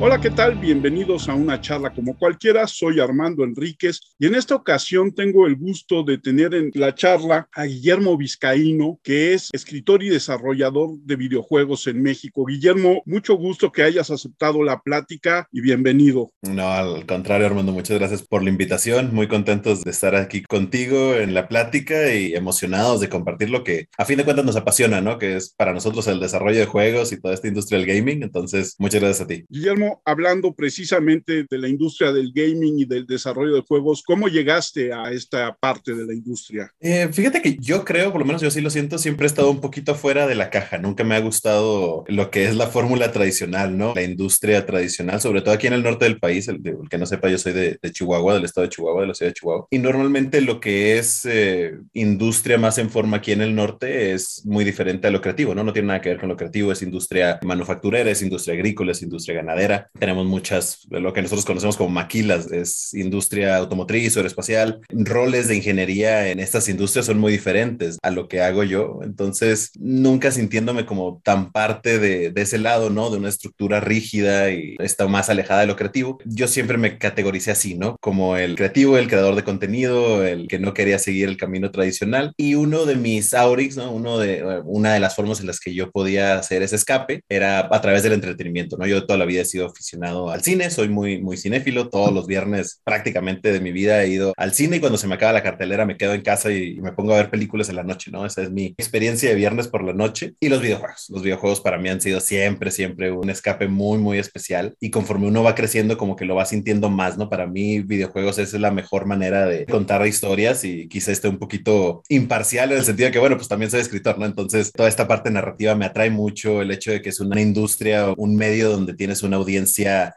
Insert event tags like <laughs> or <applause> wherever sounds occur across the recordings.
Hola, ¿qué tal? Bienvenidos a una charla como cualquiera. Soy Armando Enríquez y en esta ocasión tengo el gusto de tener en la charla a Guillermo Vizcaíno, que es escritor y desarrollador de videojuegos en México. Guillermo, mucho gusto que hayas aceptado la plática y bienvenido. No, al contrario, Armando, muchas gracias por la invitación. Muy contentos de estar aquí contigo en la plática y emocionados de compartir lo que a fin de cuentas nos apasiona, ¿no? Que es para nosotros el desarrollo de juegos y toda esta industria del gaming. Entonces, muchas gracias a ti. Guillermo, hablando precisamente de la industria del gaming y del desarrollo de juegos, ¿cómo llegaste a esta parte de la industria? Eh, fíjate que yo creo, por lo menos yo sí lo siento, siempre he estado un poquito fuera de la caja. Nunca me ha gustado lo que es la fórmula tradicional, ¿no? La industria tradicional, sobre todo aquí en el norte del país. El, que no sepa, yo soy de, Chihuahua, del estado de Chihuahua, de la ciudad de Chihuahua. Y normalmente lo que es eh, industria más en forma aquí en el norte es muy diferente a lo creativo, ¿no? No tiene nada que ver con lo creativo, es industria manufacturera, es industria agrícola, es industria ganadera tenemos muchas, lo que nosotros conocemos como maquilas, es industria automotriz, o aeroespacial. Roles de ingeniería en estas industrias son muy diferentes a lo que hago yo. Entonces, nunca sintiéndome como tan parte de, de ese lado, ¿no? De una estructura rígida y está más alejada de lo creativo. Yo siempre me categoricé así, ¿no? Como el creativo, el creador de contenido, el que no quería seguir el camino tradicional. Y uno de mis aurix, ¿no? Uno de, una de las formas en las que yo podía hacer ese escape era a través del entretenimiento, ¿no? Yo toda la vida he sido aficionado al cine, soy muy, muy cinéfilo, todos los viernes prácticamente de mi vida he ido al cine y cuando se me acaba la cartelera me quedo en casa y, me pongo a ver películas en la noche, ¿no? Esa es mi experiencia de viernes por la noche y los videojuegos. Los videojuegos para mí han sido siempre, siempre un escape muy, muy especial y conforme uno va creciendo como que lo va sintiendo más, ¿no? Para mí videojuegos es la mejor manera de contar historias y quizá esté un poquito imparcial en el sentido de que, bueno, pues también soy escritor, ¿no? Entonces toda esta parte narrativa me atrae mucho el hecho de que es una industria, un medio donde tienes una audiencia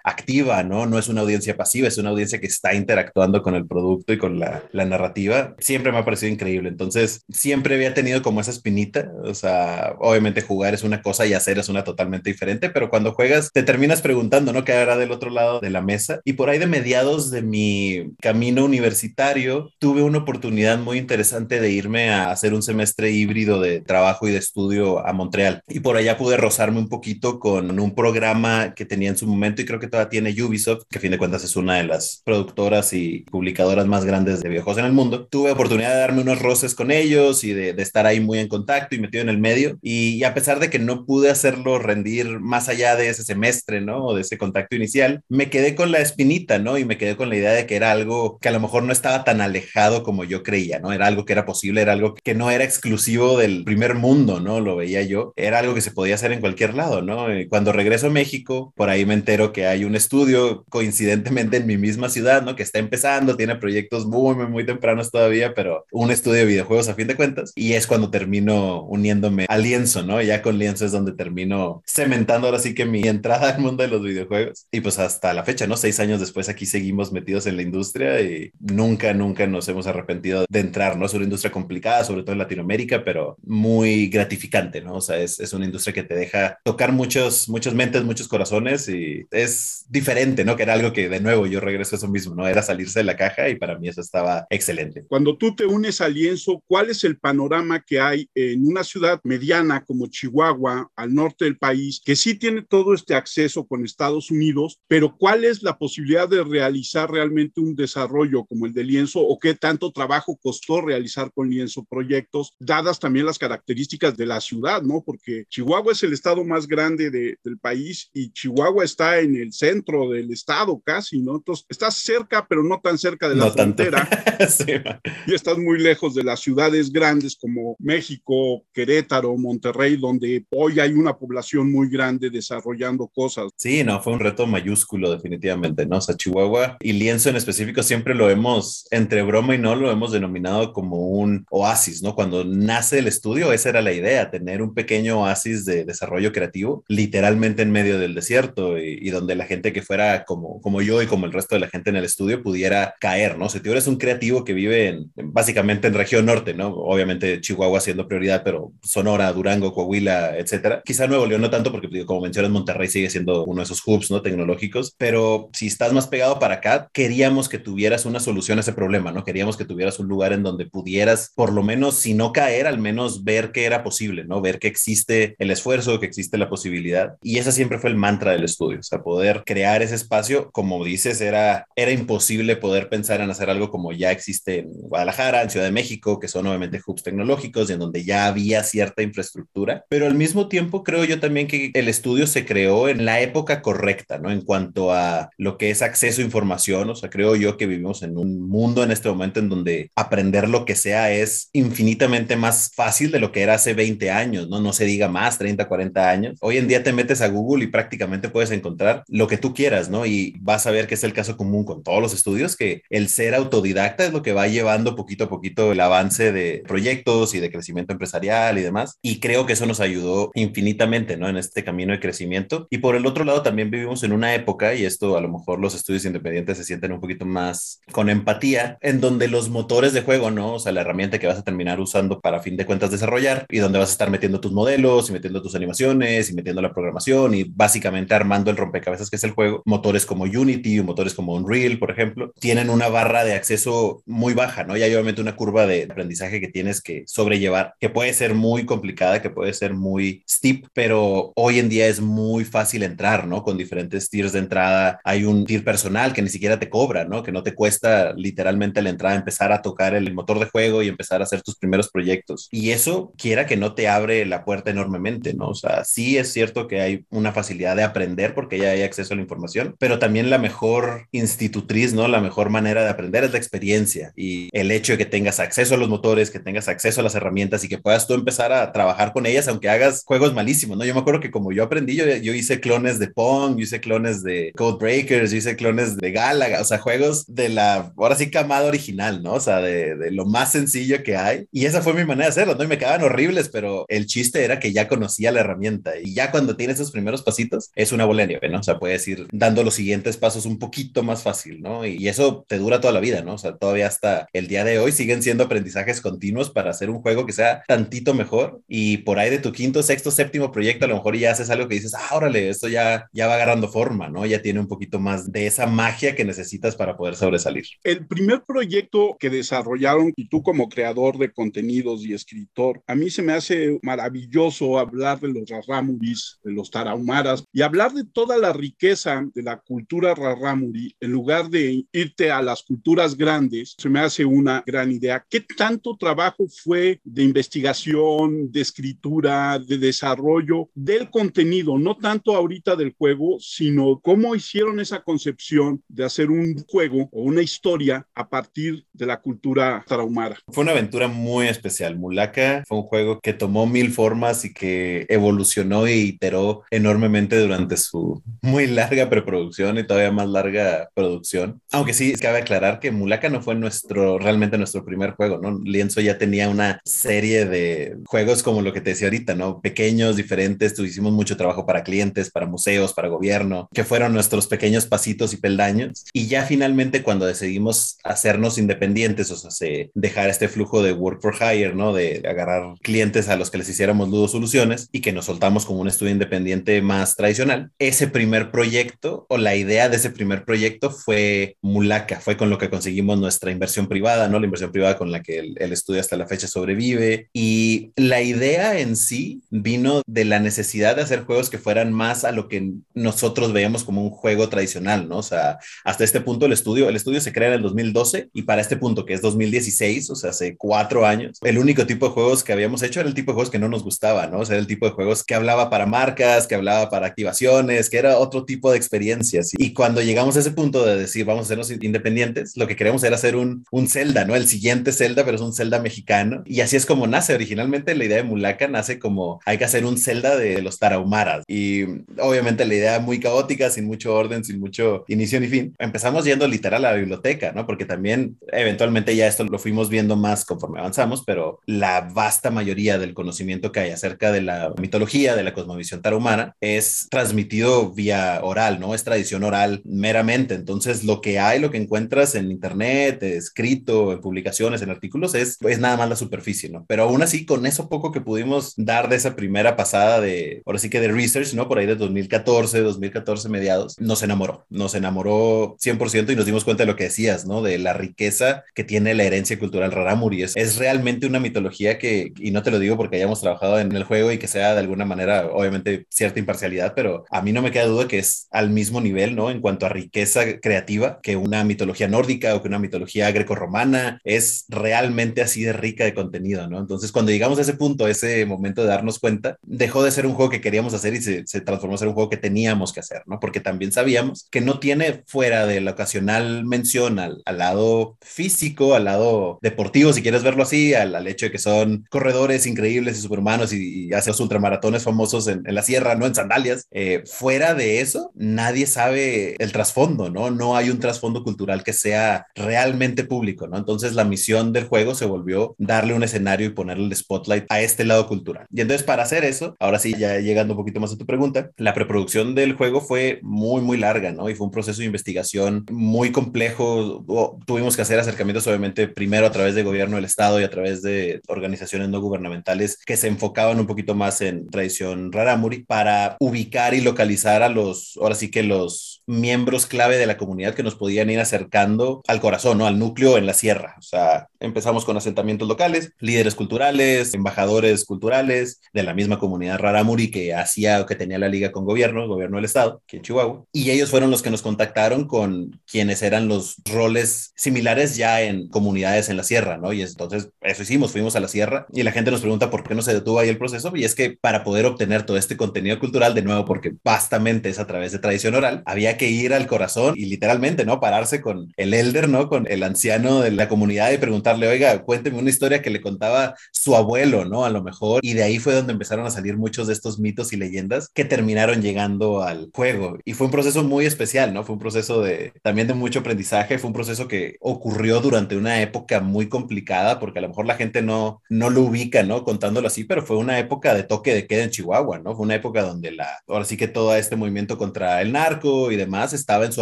activa, ¿no? No es una audiencia pasiva, es una audiencia que está interactuando con el producto y con la, la narrativa. Siempre me ha parecido increíble. Entonces, siempre había tenido como esa espinita. O sea, obviamente jugar es una cosa y hacer es una totalmente diferente, pero cuando juegas te terminas preguntando, ¿no? ¿Qué hará del otro lado de la mesa? Y por ahí de mediados de mi camino universitario, tuve una oportunidad muy interesante de irme a hacer un semestre híbrido de trabajo y de estudio a Montreal. Y por allá pude rozarme un poquito con un programa que tenía en su momento y creo que todavía tiene Ubisoft, que a fin de cuentas es una de las productoras y publicadoras más grandes de videojuegos en el mundo. Tuve oportunidad de darme unos roces con ellos y de, de estar ahí muy en contacto y metido en el medio. Y, a pesar de que no pude hacerlo rendir más allá de ese semestre, ¿no? O de ese contacto inicial, me quedé con la espinita, ¿no? Y me quedé con la idea de que era algo que a lo mejor no estaba tan alejado como yo creía, ¿no? Era algo que era posible, era algo que no era exclusivo del primer mundo, ¿no? Lo veía yo. Era algo que se podía hacer en cualquier lado, ¿no? Cuando regreso a México, por ahí me entero que hay un estudio coincidentemente en mi misma ciudad, ¿no? Que está empezando, tiene proyectos muy, muy, muy tempranos todavía, pero un estudio de videojuegos a fin de cuentas. Y es cuando termino uniéndome al lienzo, ¿no? Ya con lienzo es donde termino cementando ahora sí que mi entrada al mundo de los videojuegos. Y pues hasta la fecha, ¿no? Seis años después aquí seguimos metidos en la industria y nunca, nunca nos hemos arrepentido de entrar, ¿no? Es una industria complicada, sobre todo en Latinoamérica, pero muy gratificante, ¿no? O sea, es, es una industria que te deja tocar muchos, muchas mentes, muchos corazones y es diferente, ¿no? Que era algo que de nuevo yo regreso a eso mismo, ¿no? Era salirse de la caja y para mí eso estaba excelente. Cuando tú te unes al lienzo, ¿cuál es el panorama que hay en una ciudad mediana como Chihuahua, al norte del país, que sí tiene todo este acceso con Estados Unidos, pero cuál es la posibilidad de realizar realmente un desarrollo como el de lienzo o qué tanto trabajo costó realizar con lienzo proyectos, dadas también las características de la ciudad, ¿no? Porque Chihuahua es el estado más grande del país y Chihuahua está en el centro del estado casi, ¿no? Entonces, estás cerca, pero no tan cerca de la frontera. <laughs> y estás muy lejos de las ciudades grandes como México, Querétaro, Monterrey, donde hoy hay una población muy grande desarrollando cosas. Sí, no, fue un reto mayúsculo definitivamente, ¿no? O sea, Chihuahua y Lienzo en específico siempre lo hemos, entre broma y no, lo hemos denominado como un oasis, ¿no? Cuando nace el estudio, esa era la idea, tener un pequeño oasis de desarrollo creativo, literalmente en medio del desierto y, y donde la gente que fuera como, como yo y como el resto de la gente en el estudio pudiera caer, ¿no? Si tú eres un creativo que vive en, básicamente en región norte, ¿no? Obviamente Chihuahua siendo prioridad, pero Sonora, Durango, Coahuila, etcétera. Quizá Nuevo León no tanto porque, como mencionas, Monterrey sigue siendo uno de esos hubs, ¿no? Tecnológicos, pero si estás más pegado para acá, queríamos que tuvieras una solución a ese problema, ¿no? Queríamos que tuvieras un lugar en donde pudieras, por lo menos, si no caer, al menos ver que era posible, ¿no? Ver que existe el esfuerzo, que existe la posibilidad. Y ese siempre fue el mantra del estudio o sea, poder crear ese espacio, como dices, era, era imposible poder pensar en hacer algo como ya existe en Guadalajara, en Ciudad de México, que son obviamente hubs tecnológicos y en donde ya había cierta infraestructura, pero al mismo tiempo creo yo también que el estudio se creó en la época correcta, ¿no? En cuanto a lo que es acceso a información, o sea, creo yo que vivimos en un mundo en este momento en donde aprender lo que sea es infinitamente más fácil de lo que era hace 20 años, ¿no? No se diga más, 30, 40 años. Hoy en día te metes a Google y prácticamente puedes encontrar lo que tú quieras, ¿no? Y vas a ver que es el caso común con todos los estudios, que el ser autodidacta es lo que va llevando poquito a poquito el avance de proyectos y de crecimiento empresarial y demás. Y creo que eso nos ayudó infinitamente, ¿no? En este camino de crecimiento. Y por el otro lado, también vivimos en una época, y esto a lo mejor los estudios independientes se sienten un poquito más con empatía, en donde los motores de juego, ¿no? O sea, la herramienta que vas a terminar usando para fin de cuentas desarrollar y donde vas a estar metiendo tus modelos y metiendo tus animaciones y metiendo la programación y básicamente armando el rompecabezas que es el juego. Motores como Unity o motores como Unreal, por ejemplo, tienen una barra de acceso muy baja, ¿no? Y hay obviamente una curva de aprendizaje que tienes que sobrellevar, que puede ser muy complicada, que puede ser muy steep, pero hoy en día es muy fácil entrar, ¿no? Con diferentes tiers de entrada. Hay un tier personal que ni siquiera te cobra, ¿no? Que no te cuesta literalmente la entrada, empezar a tocar el motor de juego y empezar a hacer tus primeros proyectos. Y eso, quiera que no te abre la puerta enormemente, ¿no? O sea, sí es cierto que hay una facilidad de aprender porque ya hay acceso a la información, pero también la mejor institutriz, ¿no? La mejor manera de aprender es la experiencia y el hecho de que tengas acceso a los motores, que tengas acceso a las herramientas y que puedas tú empezar a trabajar con ellas, aunque hagas juegos malísimos, ¿no? Yo me acuerdo que como yo aprendí, yo, yo hice clones de Pong, yo hice clones de Code Breakers, yo hice clones de Galaga, o sea, juegos de la, ahora sí, camada original, ¿no? O sea, de, de lo más sencillo que hay. Y esa fue mi manera de hacerlo, ¿no? Y me quedaban horribles, pero el chiste era que ya conocía la herramienta y ya cuando tienes esos primeros pasitos es una bola nieve, ¿no? O sea, puedes ir dando los siguientes pasos un poquito más fácil, ¿no? Y, eso te dura toda la vida, ¿no? O sea, todavía hasta el día de hoy siguen siendo aprendizajes continuos para hacer un juego que sea tantito mejor y por ahí de tu quinto, sexto, séptimo proyecto a lo mejor ya haces algo que dices, ah, órale, esto ya, ya va agarrando forma, ¿no? Ya tiene un poquito más de esa magia que necesitas para poder sobresalir. El primer proyecto que desarrollaron y tú como creador de contenidos y escritor, a mí se me hace maravilloso hablar de los rarámuris, de los tarahumaras y hablar de toda la riqueza de la cultura rarámuri en lugar de irte a las culturas grandes, se me hace una gran idea. ¿Qué tanto trabajo fue de investigación, de escritura, de desarrollo del contenido? No tanto ahorita del juego, sino cómo hicieron esa concepción de hacer un juego o una historia a partir de la cultura tarahumara. Fue una aventura muy especial. Mulaka fue un juego que tomó mil formas y que evolucionó e iteró enormemente durante su muy larga preproducción y todavía más larga producción. Aunque sí, cabe aclarar que Mulaka no fue nuestro, realmente nuestro primer juego, ¿no? Lienzo ya tenía una serie de juegos como lo que te decía ahorita, ¿no? Pequeños, diferentes, hicimos mucho trabajo para clientes, para museos, para gobierno, que fueron nuestros pequeños pasitos y peldaños. Y ya finalmente cuando decidimos hacernos independientes, o sea, dejar este flujo de work for hire, ¿no? De agarrar clientes a los que les hiciéramos Ludo Soluciones y que nos soltamos como un estudio independiente más tradicional. Ese primer proyecto o la idea de ese primer proyecto fue Mulaka, fue con lo que conseguimos nuestra inversión privada, ¿no? La inversión privada con la que el, el estudio hasta la fecha sobrevive. Y la idea en sí vino de la necesidad de hacer juegos que fueran más a lo que nosotros veíamos como un juego tradicional, ¿no? O sea, hasta este punto el estudio, el estudio se crea en el 2012 y para este punto que es 2016, o sea, hace cuatro años, el único tipo de juegos que habíamos hecho era el tipo de juegos que no nos gustaba, ¿no? O sea, el tipo de juegos que hablaba para marcas, que hablaba para activaciones, que era otro tipo de experiencias. Y cuando llegamos a ese punto de decir, vamos a hacernos independientes, lo que queremos era hacer un, un Zelda, ¿no? El siguiente Zelda, pero es un Zelda mexicano. Y así es como nace. Originalmente la idea de Mulaka nace como hay que hacer un Zelda de los Tarahumaras. Y obviamente la idea muy caótica, sin mucho orden, sin mucho inicio ni fin. Empezamos yendo literal a la biblioteca, ¿no? Porque también eventualmente ya esto lo fuimos viendo más conforme avanzamos, pero la vasta mayoría del conocimiento que hay acerca de la mitología, de la cosmovisión tarahumara, es transmitido vía oral, ¿no? Es tradición oral meramente. Entonces, lo que hay, lo que encuentras en internet, escrito, en publicaciones, en artículos, es, es nada más la superficie, ¿no? Pero aún así, con eso poco que pudimos dar de esa primera pasada de, ahora sí que de research, ¿no? Por ahí de 2014, 2014 mediados, nos enamoró, nos enamoró 100% y nos dimos cuenta de lo que decías, ¿no? De la riqueza que tiene la herencia cultural rarámuri. Es, es realmente una mitología que, y no te lo digo porque hayamos trabajado en el juego y que sea de alguna manera, obviamente, cierta imparcialidad, pero a mí no no me queda duda que es al mismo nivel, ¿no? En cuanto a riqueza creativa que una mitología nórdica o que una mitología grecorromana, es realmente así de rica de contenido, ¿no? Entonces, cuando llegamos a ese punto, ese momento de darnos cuenta, dejó de ser un juego que queríamos hacer y se, se transformó en ser un juego que teníamos que hacer, ¿no? Porque también sabíamos que no tiene fuera de la ocasional mención al, al lado físico, al lado deportivo, si quieres verlo así, al, al hecho de que son corredores increíbles y superhumanos y, y hace los ultramaratones famosos en, en, la sierra, ¿no? En sandalias. Eh, fuera de eso, nadie sabe el trasfondo, ¿no? No hay un trasfondo cultural que sea realmente público, ¿no? Entonces la misión del juego se volvió darle un escenario y ponerle el spotlight a este lado cultural. Y entonces para hacer eso, ahora sí, ya llegando un poquito más a tu pregunta, la preproducción del juego fue muy, muy larga, ¿no? Y fue un proceso de investigación muy complejo. Tuvimos que hacer acercamientos, obviamente, primero a través del gobierno del Estado y a través de organizaciones no gubernamentales que se enfocaban un poquito más en tradición rarámuri para ubicar y localizar a los, ahora sí que los miembros clave de la comunidad que nos podían ir acercando al corazón, ¿no? Al núcleo en la sierra. O sea, empezamos con asentamientos locales, líderes culturales, embajadores culturales de la misma comunidad rarámuri que hacía o que tenía la liga con gobierno, gobierno del estado, aquí en Chihuahua. Y ellos fueron los que nos contactaron con quienes eran los roles similares ya en comunidades en la sierra, ¿no? Y entonces eso hicimos, fuimos a la sierra y la gente nos pregunta por qué no se detuvo ahí el proceso y es que para poder obtener todo este contenido cultural, de nuevo, porque vastamente es a través de tradición oral, había que ir al corazón y literalmente, ¿no? Pararse con el elder, ¿no? Con el anciano de la comunidad y preguntarle, oiga, cuénteme una historia que le contaba su abuelo, ¿no? A lo mejor. Y de ahí fue donde empezaron a salir muchos de estos mitos y leyendas que terminaron llegando al juego. Y fue un proceso muy especial, ¿no? Fue un proceso de también de mucho aprendizaje, fue un proceso que ocurrió durante una época muy complicada porque a lo mejor la gente no, no lo ubica, ¿no? Contándolo así, pero fue una época de toque de queda en Chihuahua, ¿no? Fue una época donde la, ahora sí que todo este movimiento contra el narco y demás estaba en su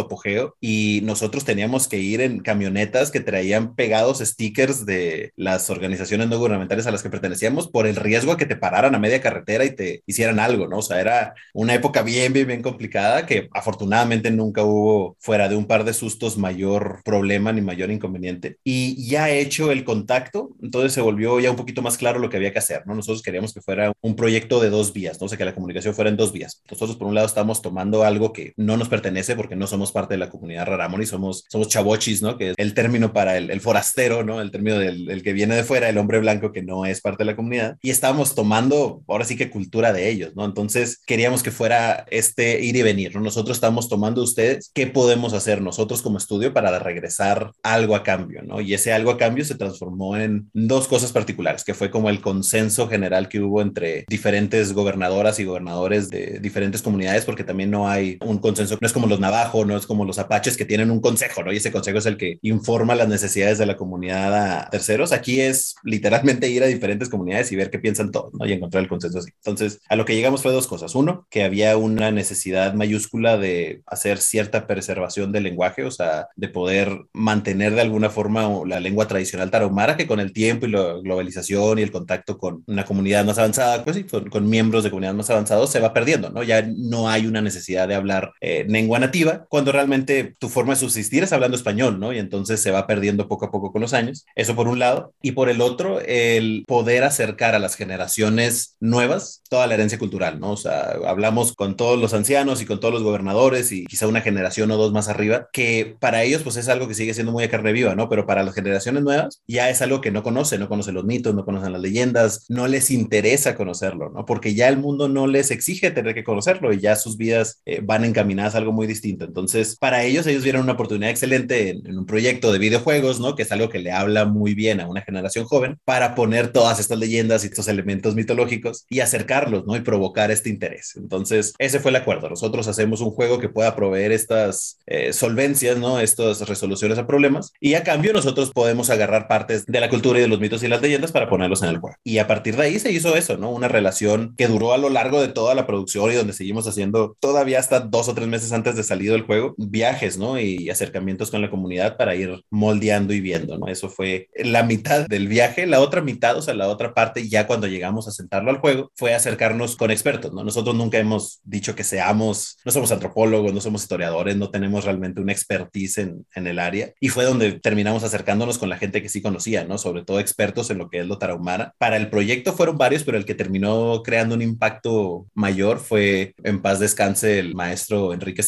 apogeo y nosotros teníamos que ir en camionetas que traían pegados stickers de las organizaciones no gubernamentales a las que pertenecíamos por el riesgo a que te pararan a media carretera y te hicieran algo, ¿no? O sea, era una época bien, bien, bien complicada que afortunadamente nunca hubo fuera de un par de sustos mayor problema ni mayor inconveniente. Y ya hecho el contacto, entonces se volvió ya un poquito más claro lo que había que hacer, ¿no? Nosotros queríamos que fuera un proyecto de dos vías, ¿no? O sea, que la comunicación fuera en dos vías. Nosotros, por un lado, estamos tomando algo que no nos pertenece porque no somos parte de la comunidad Raramoni, somos, somos chavochis, ¿no? Que es el término para el, el forastero, ¿no? El término del el que viene de fuera, el hombre blanco que no es parte de la comunidad. Y estábamos tomando, ahora sí que cultura de ellos, ¿no? Entonces, queríamos que fuera este ir y venir, ¿no? Nosotros estamos tomando ustedes, ¿qué podemos hacer nosotros como estudio para regresar algo a cambio, ¿no? Y ese algo a cambio se transformó en dos cosas particulares, que fue como el consenso general que hubo entre diferentes gobernadoras y gobernadores de diferentes comunidades, porque también no hay un consenso, no es como los navajos, no es como los apaches que tienen un consejo, ¿no? Y ese consejo es el que informa las necesidades de la comunidad a terceros. Aquí es literalmente ir a diferentes comunidades y ver qué piensan todos, ¿no? Y encontrar el consenso así. Entonces, a lo que llegamos fue dos cosas. Uno, que había una necesidad mayúscula de hacer cierta preservación del lenguaje, o sea, de poder mantener de alguna forma la lengua tradicional tarahumara, que con el tiempo y la globalización y el contacto con una comunidad más avanzada, pues sí, con, con miembros de comunidades más avanzados, se va perdiendo, ¿no? Ya no hay una necesidad de hablar eh, nativa, cuando realmente tu forma de subsistir es hablando español, ¿no? Y entonces se va perdiendo poco a poco con los años. Eso por un lado. Y por el otro, el poder acercar a las generaciones nuevas toda la herencia cultural, ¿no? O sea, hablamos con todos los ancianos y con todos los gobernadores y quizá una generación o dos más arriba, que para ellos pues es algo que sigue siendo muy de carne viva, ¿no? Pero para las generaciones nuevas ya es algo que no conocen, no conocen los mitos, no conocen las leyendas, no les interesa conocerlo, ¿no? Porque ya el mundo no les exige tener que conocerlo y ya sus vidas eh, van encaminadas a algo muy distinto. Entonces, para ellos, ellos vieron una oportunidad excelente en, en un proyecto de videojuegos, ¿no? Que es algo que le habla muy bien a una generación joven para poner todas estas leyendas y estos elementos mitológicos y acercarlos, ¿no? Y provocar este interés. Entonces, ese fue el acuerdo. Nosotros hacemos un juego que pueda proveer estas eh, solvencias, ¿no? Estas resoluciones a problemas y a cambio nosotros podemos agarrar partes de la cultura y de los mitos y las leyendas para ponerlos en el juego. Y a partir de ahí se hizo eso, ¿no? Una relación que duró a lo largo de toda la producción y donde seguimos haciendo todavía hasta dos o tres meses antes antes de salir del juego, viajes, ¿no? Y acercamientos con la comunidad para ir moldeando y viendo, ¿no? Eso fue la mitad del viaje. La otra mitad, o sea, la otra parte, ya cuando llegamos a sentarlo al juego, fue acercarnos con expertos, ¿no? Nosotros nunca hemos dicho que seamos, no somos antropólogos, no somos historiadores, no tenemos realmente una expertise en, en el área. Y fue donde terminamos acercándonos con la gente que sí conocía, ¿no? Sobre todo expertos en lo que es lo tarahumara. Para el proyecto fueron varios, pero el que terminó creando un impacto mayor fue, en paz descanse, el maestro Enrique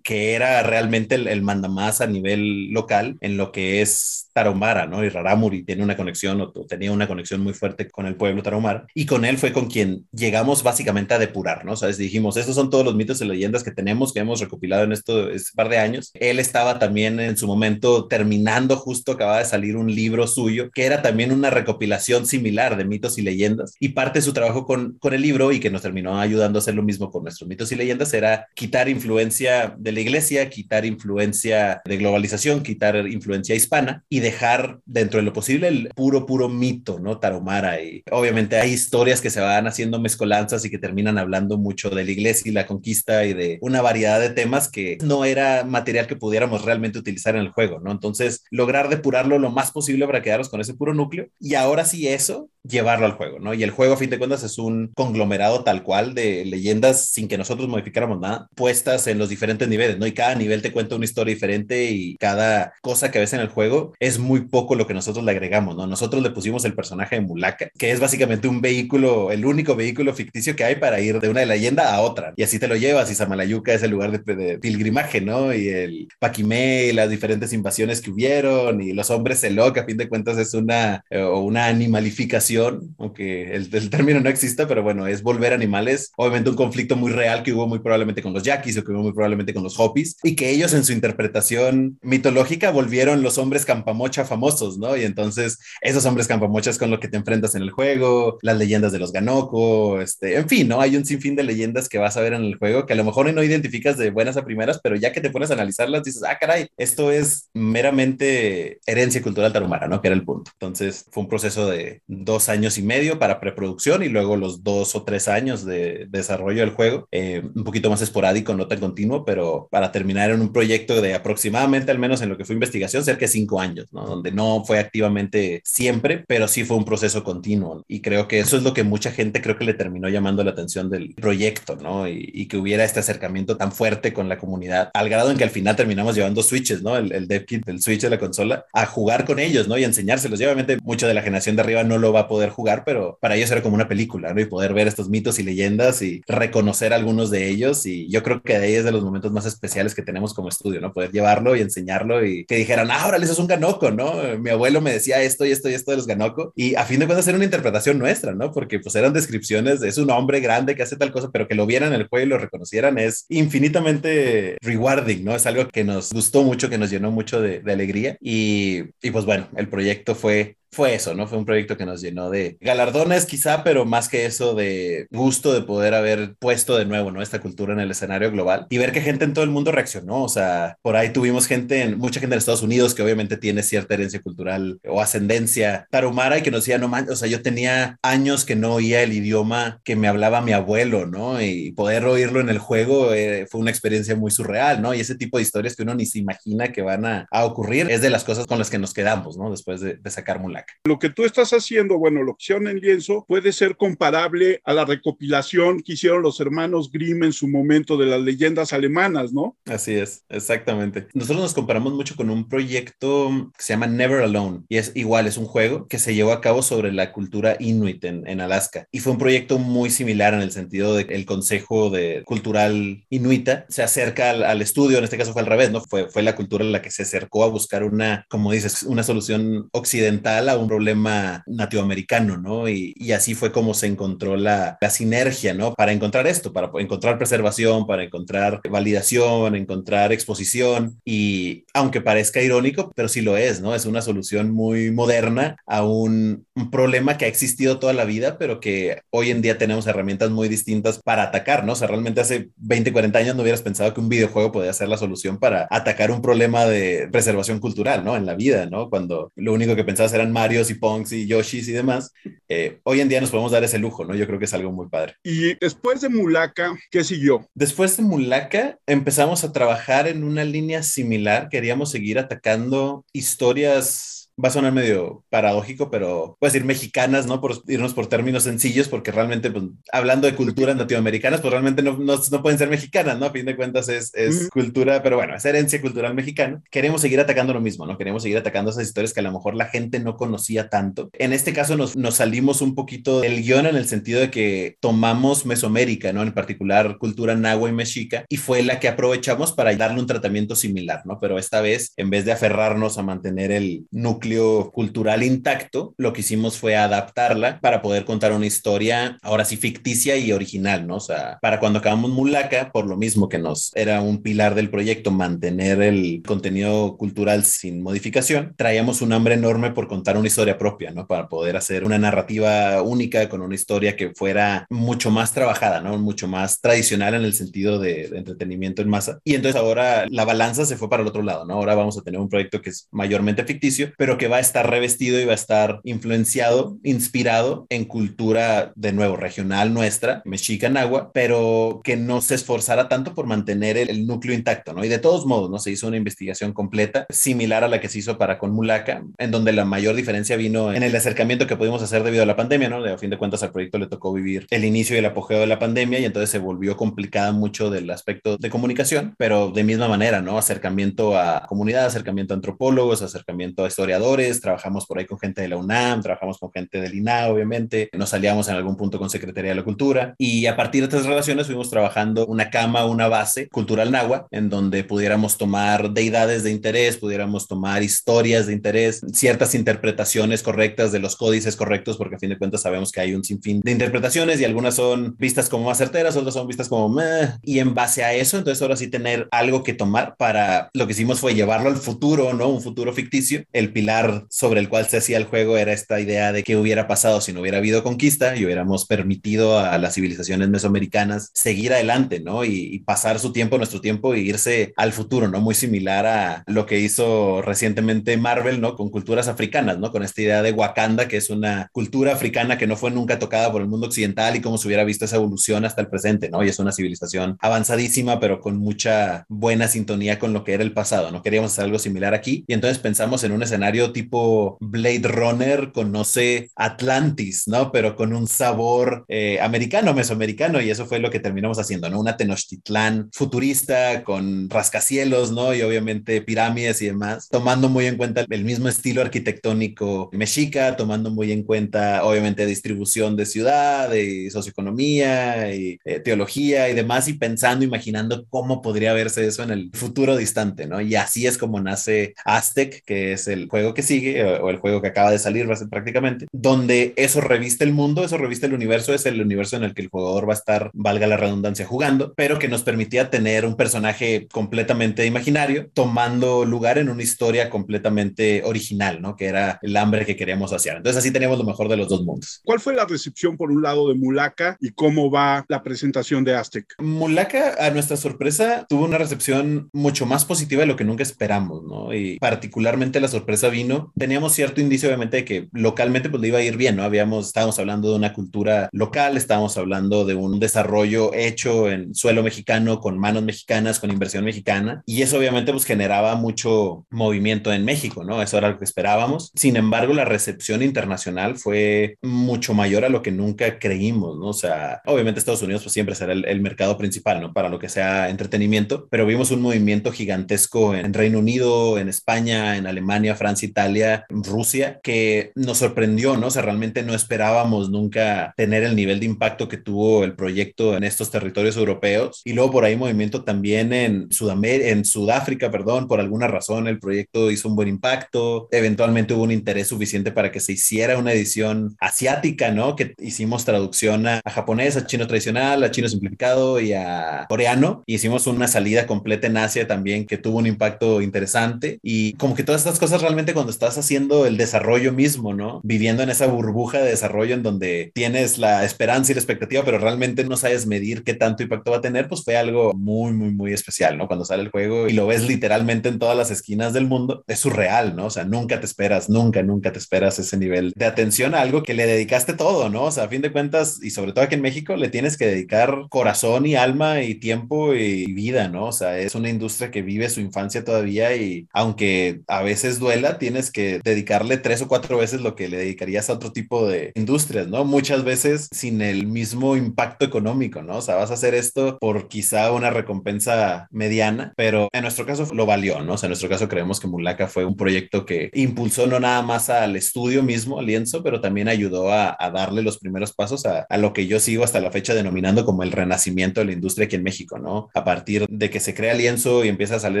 Que era realmente el, el mandamás a nivel local en lo que es tarahumara, ¿no? Y Raramuri tiene una conexión o tenía una conexión muy fuerte con el pueblo tarahumara. Y con él fue con quien llegamos básicamente a depurar, ¿no? O sea, dijimos, estos son todos los mitos y leyendas que tenemos, que hemos recopilado en esto este par de años. Él estaba también en su momento terminando, justo acababa de salir un libro suyo, que era también una recopilación similar de mitos y leyendas. Y parte de su trabajo con, con el libro y que nos terminó ayudando a hacer lo mismo con nuestros mitos y leyendas era quitar influencia de la iglesia, quitar influencia de globalización, quitar influencia hispana y dejar dentro de lo posible el puro, puro mito, ¿no? Tarahumara. Y obviamente hay historias que se van haciendo mezcolanzas y que terminan hablando mucho de la iglesia y la conquista y de una variedad de temas que no era material que pudiéramos realmente utilizar en el juego, ¿no? Entonces, lograr depurarlo lo más posible para quedarnos con ese puro núcleo y ahora sí eso, llevarlo al juego, ¿no? Y el juego, a fin de cuentas, es un conglomerado tal cual de leyendas sin que nosotros modificáramos nada, puestas en los diferentes niveles, ¿no? Y cada nivel te cuenta una historia diferente y cada cosa que ves en el juego es muy poco lo que nosotros le agregamos, ¿no? Nosotros le pusimos el personaje de Mulaka, que es básicamente un vehículo, el único vehículo ficticio que hay para ir de una leyenda a otra. Y así te lo llevas y Samalayuca es el lugar de, de pilgrimaje, ¿no? Y el Paquimé y las diferentes invasiones que hubieron y los hombres Selok, a fin de cuentas es una, eh, una animalificación, aunque el, el, término no exista, pero bueno, es volver animales, obviamente un conflicto muy real que hubo muy probablemente con los yaquis o que hubo muy probablemente con los hopis y que ellos en su interpretación mitológica volvieron los hombres campamocha famosos, ¿no? Y entonces esos hombres campamochas con lo que te enfrentas en el juego, las leyendas de los Ganoko, este, en fin, ¿no? Hay un sinfín de leyendas que vas a ver en el juego que a lo mejor no identificas de buenas a primeras, pero ya que te pones a analizarlas dices, ah, caray, esto es meramente herencia cultural tarumara, ¿no? Que era el punto. Entonces fue un proceso de dos años y medio para preproducción y luego los dos o tres años de desarrollo del juego, eh, un poquito más esporádico, no tan continuo, pero para terminar en un proyecto de aproximadamente, al menos en lo que fue investigación, cerca de cinco años, ¿no? Donde no fue activamente siempre, pero sí fue un proceso continuo. Y creo que eso es lo que mucha gente creo que le terminó llamando la atención del proyecto, ¿no? Y, y que hubiera este acercamiento tan fuerte con la comunidad, al grado en que al final terminamos llevando switches, ¿no? El, el dev kit del switch de la consola, a jugar con ellos, ¿no? Y enseñárselos. Y obviamente mucha de la generación de arriba no lo va a poder jugar, pero para ellos era como una película, ¿no? Y poder ver estos mitos y leyendas y reconocer algunos de ellos. Y yo creo que de ahí es de los momentos más especiales que tenemos como estudio, ¿no? Poder llevarlo y enseñarlo y que dijeran, ah, órale, eso es un ganoco, ¿no? Mi abuelo me decía esto y esto y esto de los ganoko. Y a fin de cuentas era una interpretación nuestra, ¿no? Porque pues eran descripciones, es un hombre grande que hace tal cosa, pero que lo vieran en el juego y lo reconocieran es infinitamente rewarding, ¿no? Es algo que nos gustó mucho, que nos llenó mucho de, de alegría. Y, y pues bueno, el proyecto fue fue eso, ¿no? Fue un proyecto que nos llenó de galardones quizá, pero más que eso de gusto de poder haber puesto de nuevo, ¿no? Esta cultura en el escenario global y ver que gente en todo el mundo reaccionó, o sea, por ahí tuvimos gente, en, mucha gente en Estados Unidos que obviamente tiene cierta herencia cultural o ascendencia tarumara y que nos decía, no man, o sea, yo tenía años que no oía el idioma que me hablaba mi abuelo, ¿no? Y poder oírlo en el juego eh, fue una experiencia muy surreal, ¿no? Y ese tipo de historias que uno ni se imagina que van a, a ocurrir es de las cosas con las que nos quedamos, ¿no? Después de, de sacar Lo que tú estás haciendo, bueno, lo que hicieron en lienzo, puede ser comparable a la recopilación que hicieron los hermanos Grimm en su momento de las leyendas alemanas, ¿no? Así es, exactamente. Nosotros nos comparamos mucho con un proyecto que se llama Never Alone y es igual, es un juego que se llevó a cabo sobre la cultura inuit en, en Alaska y fue un proyecto muy similar en el sentido de que el Consejo de Cultural Inuita se acerca al, al, estudio, en este caso fue al revés, ¿no? Fue, fue la cultura la que se acercó a buscar una, como dices, una solución occidental a un problema nativoamericano, ¿no? Y, y, así fue como se encontró la, la, sinergia, ¿no? Para encontrar esto, para encontrar preservación, para encontrar validación, encontrar exposición. Y aunque parezca irónico, pero sí lo es, ¿no? Es una solución muy moderna a un, un problema que ha existido toda la vida, pero que hoy en día tenemos herramientas muy distintas para atacar, ¿no? O sea, realmente hace 20, 40 años no hubieras pensado que un videojuego podía ser la solución para atacar un problema de preservación cultural, ¿no? En la vida, ¿no? Cuando lo único que pensabas eran Marios y Pongs y Yoshis y demás. Eh, hoy en día nos podemos dar ese lujo, ¿no? Yo creo que es algo muy padre. Y después de Mulaka, ¿qué siguió? Después de Mulaka, empezamos a trabajar en una línea similar. Queríamos seguir atacando historias va a sonar medio paradójico, pero puedo decir mexicanas, ¿no? Por irnos por términos sencillos, porque realmente, pues, hablando de culturas latinoamericanas, pues realmente no, no, no, pueden ser mexicanas, ¿no? A fin de cuentas es, es cultura, pero bueno, es herencia cultural mexicana. Queremos seguir atacando lo mismo, ¿no? Queremos seguir atacando esas historias que a lo mejor la gente no conocía tanto. En este caso nos, nos salimos un poquito del guion en el sentido de que tomamos Mesoamérica, ¿no? En particular cultura nahua y mexica, y fue la que aprovechamos para darle un tratamiento similar, ¿no? Pero esta vez, en vez de aferrarnos a mantener el núcleo cultural intacto, lo que hicimos fue adaptarla para poder contar una historia, ahora sí ficticia y original, ¿no? O sea, para cuando acabamos Mulaka, por lo mismo que nos era un pilar del proyecto mantener el contenido cultural sin modificación, traíamos un hambre enorme por contar una historia propia, ¿no? Para poder hacer una narrativa única con una historia que fuera mucho más trabajada, ¿no? Mucho más tradicional en el sentido de, de entretenimiento en masa. Y entonces ahora la balanza se fue para el otro lado, ¿no? Ahora vamos a tener un proyecto que es mayormente ficticio, pero que va a estar revestido y va a estar influenciado, inspirado en cultura de nuevo regional nuestra, mexica agua, pero que no se esforzara tanto por mantener el, núcleo intacto, ¿no? Y de todos modos, ¿no? Se hizo una investigación completa similar a la que se hizo para con Mulaca, en donde la mayor diferencia vino en el acercamiento que pudimos hacer debido a la pandemia, ¿no? De, a fin de cuentas al proyecto le tocó vivir el inicio y el apogeo de la pandemia y entonces se volvió complicada mucho del aspecto de comunicación, pero de misma manera, ¿no? Acercamiento a comunidad, acercamiento a antropólogos, acercamiento a historiadores, trabajamos por ahí con gente de la UNAM, trabajamos con gente del INA, obviamente, nos aliamos en algún punto con Secretaría de la Cultura y a partir de estas relaciones fuimos trabajando una cama, una base cultural nahua, en donde pudiéramos tomar deidades de interés, pudiéramos tomar historias de interés, ciertas interpretaciones correctas de los códices correctos, porque a fin de cuentas sabemos que hay un sinfín de interpretaciones y algunas son vistas como más certeras, otras son vistas como meh, y en base a eso, entonces ahora sí tener algo que tomar para lo que hicimos fue llevarlo al futuro, ¿no? Un futuro ficticio, el pilar sobre el cual se hacía el juego era esta idea de qué hubiera pasado si no hubiera habido conquista y hubiéramos permitido a las civilizaciones mesoamericanas seguir adelante, ¿no? Y, pasar su tiempo, nuestro tiempo, e irse al futuro, ¿no? Muy similar a lo que hizo recientemente Marvel, ¿no? Con culturas africanas, ¿no? Con esta idea de Wakanda, que es una cultura africana que no fue nunca tocada por el mundo occidental y cómo se hubiera visto esa evolución hasta el presente, ¿no? Y es una civilización avanzadísima, pero con mucha buena sintonía con lo que era el pasado, ¿no? Queríamos hacer algo similar aquí y entonces pensamos en un escenario tipo Blade Runner conoce Atlantis, ¿no? Pero con un sabor eh, americano, mesoamericano, y eso fue lo que terminamos haciendo, ¿no? Una Tenochtitlán futurista con rascacielos, ¿no? Y obviamente pirámides y demás, tomando muy en cuenta el mismo estilo arquitectónico mexica, tomando muy en cuenta, obviamente, distribución de ciudad, de socioeconomía y eh, teología y demás, y pensando, imaginando cómo podría verse eso en el futuro distante, ¿no? Y así es como nace Aztec, que es el juego que sigue o, el juego que acaba de salir va a ser prácticamente, donde eso reviste el mundo, eso reviste el universo, es el universo en el que el jugador va a estar, valga la redundancia, jugando, pero que nos permitía tener un personaje completamente imaginario, tomando lugar en una historia completamente original, ¿no? Que era el hambre que queríamos hacer. Entonces así teníamos lo mejor de los dos mundos. ¿Cuál fue la recepción por un lado de Mulaka y cómo va la presentación de Aztec? Mulaka, a nuestra sorpresa, tuvo una recepción mucho más positiva de lo que nunca esperamos, ¿no? Y particularmente la sorpresa vino teníamos cierto indicio obviamente de que localmente pues le iba a ir bien, ¿no? Habíamos, estábamos hablando de una cultura local, estábamos hablando de un desarrollo hecho en suelo mexicano, con manos mexicanas, con inversión mexicana, y eso obviamente pues generaba mucho movimiento en México, ¿no? Eso era lo que esperábamos. Sin embargo, la recepción internacional fue mucho mayor a lo que nunca creímos, ¿no? O sea, obviamente Estados Unidos pues siempre será el, el mercado principal, ¿no? Para lo que sea entretenimiento, pero vimos un movimiento gigantesco en Reino Unido, en España, en Alemania, Francia, Italia, Rusia, que nos sorprendió, ¿no? O sea, realmente no esperábamos nunca tener el nivel de impacto que tuvo el proyecto en estos territorios europeos. Y luego por ahí movimiento también en, Sudamérica, en Sudáfrica, perdón, por alguna razón el proyecto hizo un buen impacto. Eventualmente hubo un interés suficiente para que se hiciera una edición asiática, ¿no? Que hicimos traducción a, a japonés, a chino tradicional, a chino simplificado y a coreano. hicimos una salida completa en Asia también que tuvo un impacto interesante. Y como que todas estas cosas realmente cuando estás haciendo el desarrollo mismo, ¿no? Viviendo en esa burbuja de desarrollo en donde tienes la esperanza y la expectativa, pero realmente no sabes medir qué tanto impacto va a tener, pues fue algo muy, muy, muy especial, ¿no? Cuando sale el juego y lo ves literalmente en todas las esquinas del mundo, es surreal, ¿no? O sea, nunca te esperas, nunca, nunca te esperas ese nivel de atención a algo que le dedicaste todo, ¿no? O sea, a fin de cuentas, y sobre todo aquí en México, le tienes que dedicar corazón y alma y tiempo y vida, ¿no? O sea, es una industria que vive su infancia todavía y aunque a veces duela, tienes que dedicarle tres o cuatro veces lo que le dedicarías a otro tipo de industrias, ¿no? Muchas veces sin el mismo impacto económico, ¿no? O sea, vas a hacer esto por quizá una recompensa mediana, pero en nuestro caso lo valió, ¿no? O sea, en nuestro caso creemos que Mulaka fue un proyecto que impulsó no nada más al estudio mismo, al lienzo, pero también ayudó a, darle los primeros pasos a, a, lo que yo sigo hasta la fecha denominando como el renacimiento de la industria aquí en México, ¿no? A partir de que se crea lienzo y empieza a salir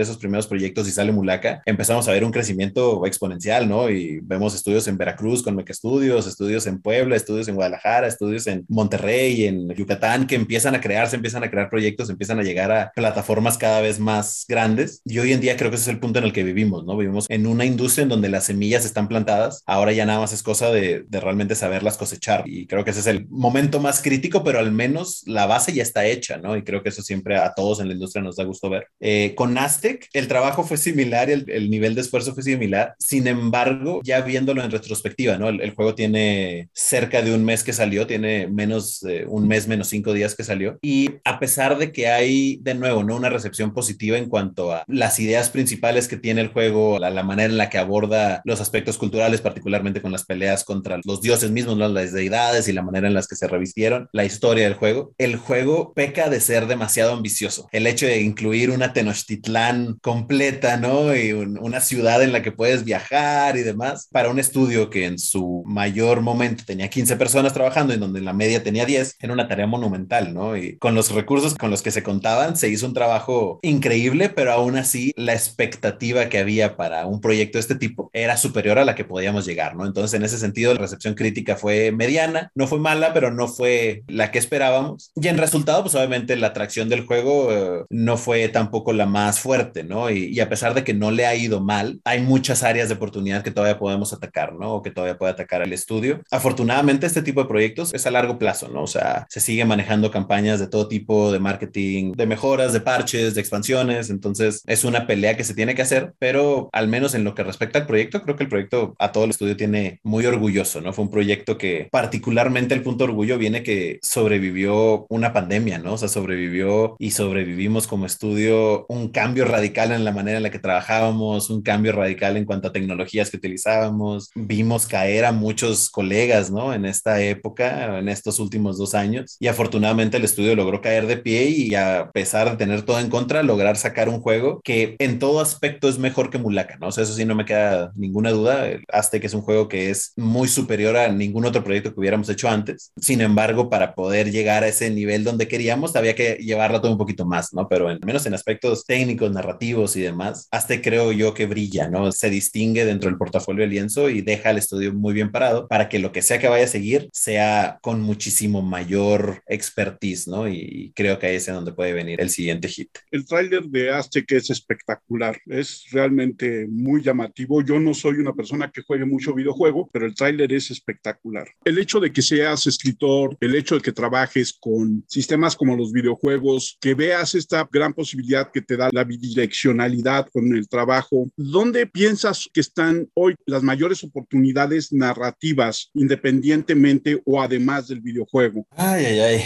esos primeros proyectos y sale Mulaka, empezamos a ver un crecimiento exponencial, ¿no? Y vemos estudios en Veracruz con Meca Estudios, estudios en Puebla, estudios en Guadalajara, estudios en Monterrey, en Yucatán, que empiezan a crearse, empiezan a crear proyectos, empiezan a llegar a plataformas cada vez más grandes. Y hoy en día creo que ese es el punto en el que vivimos, ¿no? Vivimos en una industria en donde las semillas están plantadas. Ahora ya nada más es cosa de, de realmente saberlas cosechar. Y creo que ese es el momento más crítico, pero al menos la base ya está hecha, ¿no? Y creo que eso siempre a todos en la industria nos da gusto ver. Eh, con Aztec, el trabajo fue similar el, el, nivel de esfuerzo fue similar. Sin embargo, ya viéndolo en retrospectiva, ¿no? El, juego tiene cerca de un mes que salió, tiene menos, eh, un mes menos cinco días que salió. Y a pesar de que hay de nuevo, ¿no? Una recepción positiva en cuanto a las ideas principales que tiene el juego, la, manera en la que aborda los aspectos culturales, particularmente con las peleas contra los dioses mismos, las deidades y la manera en las que se revistieron, la historia del juego. El juego peca de ser demasiado ambicioso. El hecho de incluir una Tenochtitlán completa, ¿no? Y un, una ciudad en la que puedes viajar y demás, para un estudio que en su mayor momento tenía 15 personas trabajando, en donde la media tenía 10, era una tarea monumental, ¿no? Y con los recursos con los que se contaban, se hizo un trabajo increíble, pero aún así la expectativa que había para un proyecto de este tipo era superior a la que podíamos llegar, ¿no? Entonces, en ese sentido, la recepción crítica fue mediana, no fue mala, pero no fue la que esperábamos. Y en resultado, pues obviamente la atracción del juego eh, no fue tampoco la más fuerte, ¿no? Y, y, a pesar de que no le ha ido mal, hay muchas áreas de oportunidad que todavía podemos atacar, ¿no? O que todavía puede atacar al estudio. Afortunadamente, este tipo de proyectos es a largo plazo, ¿no? O sea, se sigue manejando campañas de todo tipo de marketing, de mejoras, de parches, de expansiones. Entonces, es una pelea que se tiene que hacer, pero al menos en lo que respecta al proyecto, creo que el proyecto a todo el estudio tiene muy orgulloso, ¿no? Fue un proyecto que particularmente el punto de orgullo viene que sobrevivió una pandemia, ¿no? O sea, sobrevivió y sobrevivimos como estudio un cambio radical en la manera en la que trabajábamos, un cambio radical en cuanto a tecnologías que utilizábamos. Vimos caer a muchos colegas, ¿no? En esta época, en estos últimos dos años. Y afortunadamente el estudio logró caer de pie y a pesar de tener todo en contra, lograr sacar un juego que en todo aspecto es mejor que Mulaka, ¿no? O sea, eso sí no me queda ninguna duda. Aztec es un juego que es muy superior a ningún otro proyecto que hubiéramos hecho antes. Sin embargo, para poder llegar a ese nivel donde queríamos, había que llevarlo todo un poquito más, ¿no? Pero al menos en aspectos técnicos, narrativos y demás, Aztec creo yo que brilla, ¿no? Se distingue dentro del portafolio de lienzo y deja al estudio muy bien parado para que lo que sea que vaya a seguir sea con muchísimo mayor expertise, ¿no? Y creo que ahí es en donde puede venir el siguiente hit. El tráiler de Aztec es espectacular, es realmente muy llamativo. Yo no soy una persona que juegue mucho videojuego, pero el tráiler es espectacular. El hecho de que seas escritor, el hecho de que trabajes con sistemas como los videojuegos, que veas esta gran posibilidad que te da la bidireccionalidad con el trabajo, ¿dónde piensas que están hoy las mayores oportunidades narrativas independientemente o además del videojuego? Ay, ay, ay.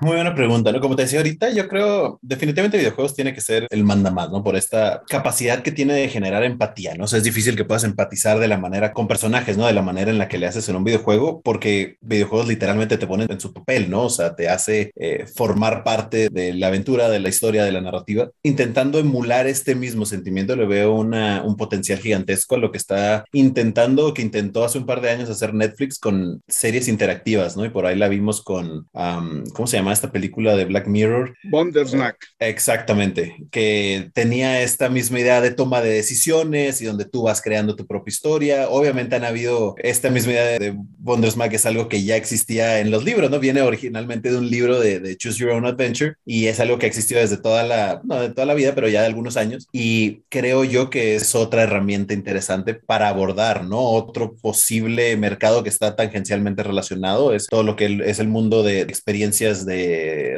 Muy buena pregunta, ¿no? Como te decía ahorita, yo creo definitivamente videojuegos tiene que ser el manda más, ¿no? Por esta capacidad que tiene de generar empatía, ¿no? O sea, es difícil que puedas empatizar de la manera con personajes, ¿no? De la manera en la que le haces en un videojuego, porque videojuegos literalmente te ponen en su papel, ¿no? O sea, te hace eh, formar parte de la aventura, de la historia, de la narrativa. Intentando emular este mismo sentimiento, le veo una, un potencial gigantesco a lo que está intentando, que intentó hace un par de años hacer Netflix con series interactivas, ¿no? Y por ahí la vimos con, um, ¿cómo se llama? Llamaba esta película de Black Mirror? Bondersnack. Exactamente, que tenía esta misma idea de toma de decisiones y donde tú vas creando tu propia historia. Obviamente han habido esta misma idea de, de que es algo que ya existía en los libros, ¿no? Viene originalmente de un libro de, de, Choose Your Own Adventure y es algo que existió desde toda la, no, de toda la vida, pero ya de algunos años. Y creo yo que es otra herramienta interesante para abordar, ¿no? Otro posible mercado que está tangencialmente relacionado es todo lo que es el mundo de experiencias de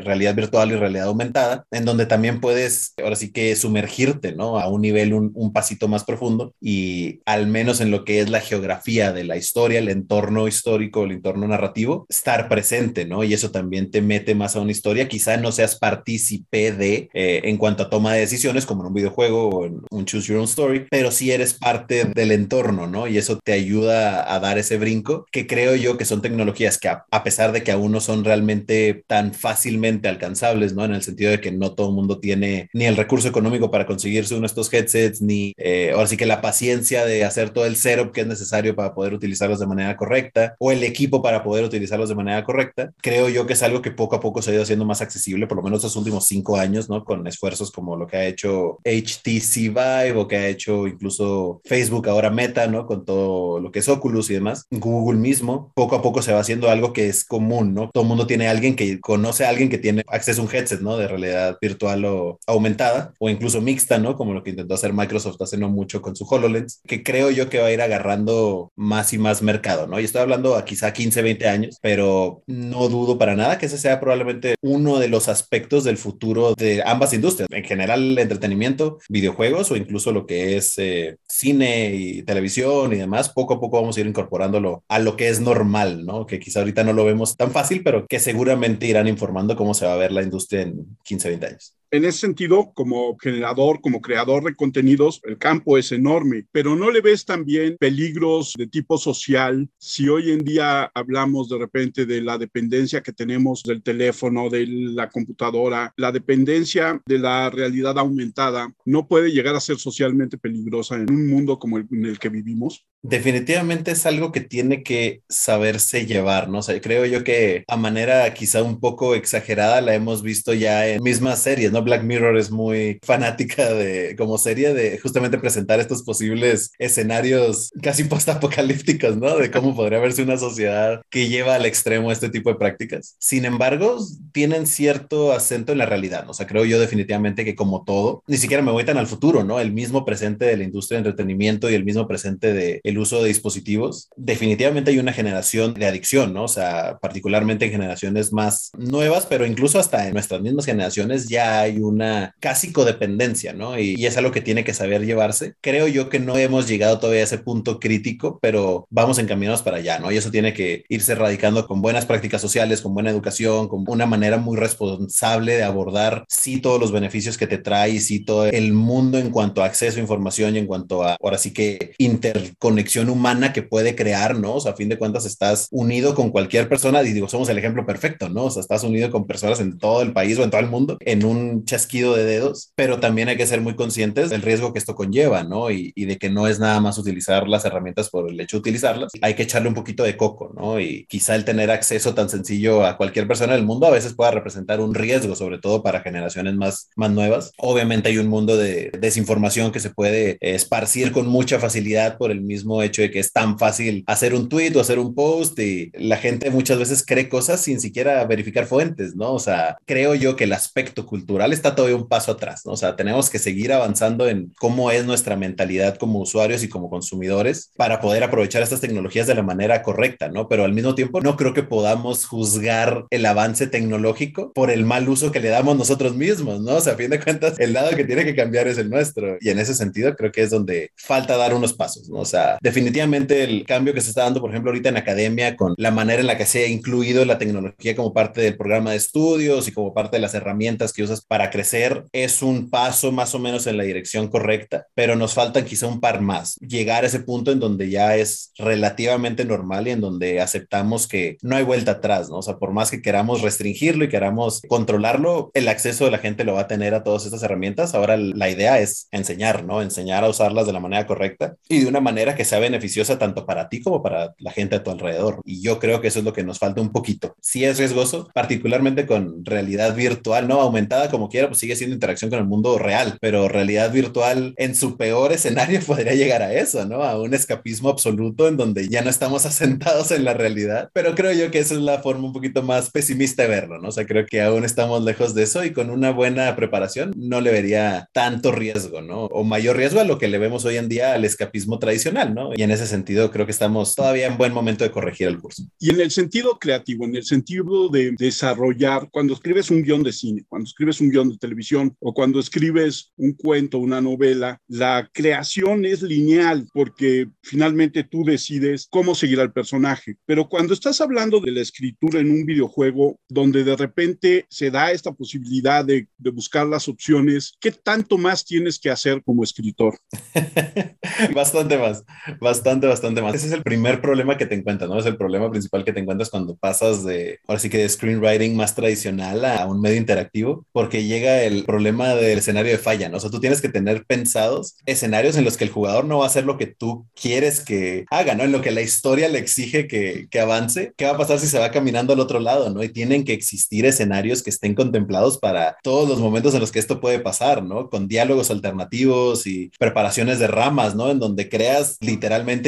realidad virtual y realidad aumentada, en donde también puedes, ahora sí que sumergirte, ¿no? A un nivel un, un pasito más profundo y al menos en lo que es la geografía de la historia, el entorno histórico, el entorno narrativo, estar presente, ¿no? Y eso también te mete más a una historia. Quizá no seas partícipe de, eh, en cuanto a toma de decisiones, como en un videojuego o en un Choose Your Own Story, pero sí eres parte del entorno, ¿no? Y eso te ayuda a dar ese brinco, que creo yo que son tecnologías que a, a pesar de que aún no son realmente tan fácilmente alcanzables, ¿no? En el sentido de que no todo el mundo tiene ni el recurso económico para conseguirse uno de estos headsets, ni eh, ahora sí que la paciencia de hacer todo el setup que es necesario para poder utilizarlos de manera correcta o el equipo para poder utilizarlos de manera correcta. Creo yo que es algo que poco a poco se ha ido haciendo más accesible, por lo menos los últimos cinco años, ¿no? Con esfuerzos como lo que ha hecho HTC Vive o que ha hecho incluso Facebook, ahora Meta, ¿no? Con todo lo que es Oculus y demás. Google mismo, poco a poco se va haciendo algo que es común, ¿no? Todo el mundo tiene alguien que conoce a alguien que tiene acceso a un headset, ¿no? De realidad virtual o aumentada o incluso mixta, ¿no? Como lo que intentó hacer Microsoft hace no mucho con su HoloLens, que creo yo que va a ir agarrando más y más mercado, ¿no? Y estoy hablando a quizá 15, 20 años, pero no dudo para nada que ese sea probablemente uno de los aspectos del futuro de ambas industrias, en general entretenimiento, videojuegos o incluso lo que es eh, cine y televisión y demás, poco a poco vamos a ir incorporándolo a lo que es normal, ¿no? Que quizá ahorita no lo vemos tan fácil, pero que seguramente irán informando cómo se va a ver la industria en 15, 20 años en ese sentido, como generador, como creador de contenidos, el campo es enorme, pero no le ves también peligros de tipo social si hoy en día hablamos de repente de la dependencia que tenemos del teléfono, de la computadora, la dependencia de la realidad aumentada no puede llegar a ser socialmente peligrosa en un mundo como el en el que vivimos? Definitivamente es algo que tiene que saberse llevar, ¿no? O sea, creo yo que a manera quizá un poco exagerada la hemos visto ya en mismas series, ¿no? Black Mirror es muy fanática de, como serie, de justamente presentar estos posibles escenarios casi post-apocalípticos, ¿no? De cómo podría verse una sociedad que lleva al extremo este tipo de prácticas. Sin embargo, tienen cierto acento en la realidad, ¿no? O sea, creo yo definitivamente que como todo, ni siquiera me voy tan al futuro, ¿no? El mismo presente de la industria de entretenimiento y el mismo presente de el uso de dispositivos, definitivamente hay una generación de adicción, ¿no? O sea, particularmente en generaciones más nuevas, pero incluso hasta en nuestras mismas generaciones ya hay una casi codependencia, ¿no? Y, y es algo que tiene que saber llevarse. Creo yo que no hemos llegado todavía a ese punto crítico, pero vamos encaminados para allá, ¿no? Y eso tiene que irse radicando con buenas prácticas sociales, con buena educación, con una manera muy responsable de abordar sí todos los beneficios que te trae sí todo el mundo en cuanto a acceso a información y en cuanto a, ahora sí que interconexión conexión humana que puede crear, ¿no? O sea, a fin de cuentas estás unido con cualquier persona y digo, somos el ejemplo perfecto, ¿no? O sea, estás unido con personas en todo el país o en todo el mundo en un chasquido de dedos, pero también hay que ser muy conscientes del riesgo que esto conlleva, ¿no? Y, y de que no es nada más utilizar las herramientas por el hecho de utilizarlas, hay que echarle un poquito de coco, ¿no? Y quizá el tener acceso tan sencillo a cualquier persona del mundo a veces pueda representar un riesgo, sobre todo para generaciones más, más nuevas. Obviamente hay un mundo de desinformación que se puede esparcir con mucha facilidad por el mismo hecho de que es tan fácil hacer un tweet o hacer un post y la gente muchas veces cree cosas sin siquiera verificar fuentes, ¿no? O sea, creo yo que el aspecto cultural está todavía un paso atrás, ¿no? O sea, tenemos que seguir avanzando en cómo es nuestra mentalidad como usuarios y como consumidores para poder aprovechar estas tecnologías de la manera correcta, ¿no? Pero al mismo tiempo no creo que podamos juzgar el avance tecnológico por el mal uso que le damos nosotros mismos, ¿no? O sea, a fin de cuentas, el lado que tiene que cambiar es el nuestro. Y en ese sentido creo que es donde falta dar unos pasos, ¿no? O sea, definitivamente el cambio que se está dando, por ejemplo, ahorita en academia con la manera en la que se ha incluido la tecnología como parte del programa de estudios y como parte de las herramientas que usas para crecer, es un paso más o menos en la dirección correcta, pero nos faltan quizá un par más. Llegar a ese punto en donde ya es relativamente normal y en donde aceptamos que no hay vuelta atrás, ¿no? O sea, por más que queramos restringirlo y queramos controlarlo, el acceso de la gente lo va a tener a todas estas herramientas. Ahora la idea es enseñar, ¿no? Enseñar a usarlas de la manera correcta y de una manera que sea beneficiosa tanto para ti como para la gente a tu alrededor. Y yo creo que eso es lo que nos falta un poquito. Si es riesgoso, particularmente con realidad virtual, no aumentada como quiera, pues sigue siendo interacción con el mundo real, pero realidad virtual en su peor escenario <laughs> podría llegar a eso, ¿no? A un escapismo absoluto en donde ya no estamos <laughs> asentados en la realidad. Pero creo yo que esa es la forma un poquito más pesimista de verlo, ¿no? O sea, creo que aún estamos lejos de eso y con una buena preparación no le vería tanto riesgo, ¿no? O mayor riesgo a lo que le vemos hoy en día al escapismo tradicional, ¿no? Y en ese sentido creo que estamos todavía en buen momento de corregir el curso. Y en el sentido creativo, en el sentido de desarrollar, cuando escribes un guion de cine, cuando escribes un guion de televisión o cuando escribes un cuento, una novela, la creación es lineal porque finalmente tú decides cómo seguir al personaje. Pero cuando estás hablando de la escritura en un videojuego donde de repente se da esta posibilidad de, de buscar las opciones, ¿qué tanto más tienes que hacer como escritor? <laughs> bastante más, bastante, bastante más. Ese es el primer problema que te encuentras, ¿no? Es el problema principal que te encuentras cuando pasas de, ahora sí que de screenwriting más tradicional a un medio interactivo, porque llega el problema del escenario de falla, ¿no? O sea, tú tienes que tener pensados escenarios en los que el jugador no va a hacer lo que tú quieres que haga, ¿no? En lo que la historia le exige que, que avance. ¿Qué va a pasar si se va caminando al otro lado, ¿no? Y tienen que existir escenarios que estén contemplados para todos los momentos en los que esto puede pasar, ¿no? Con diálogos alternativos y preparaciones de ramas, ¿no? En donde creas literalmente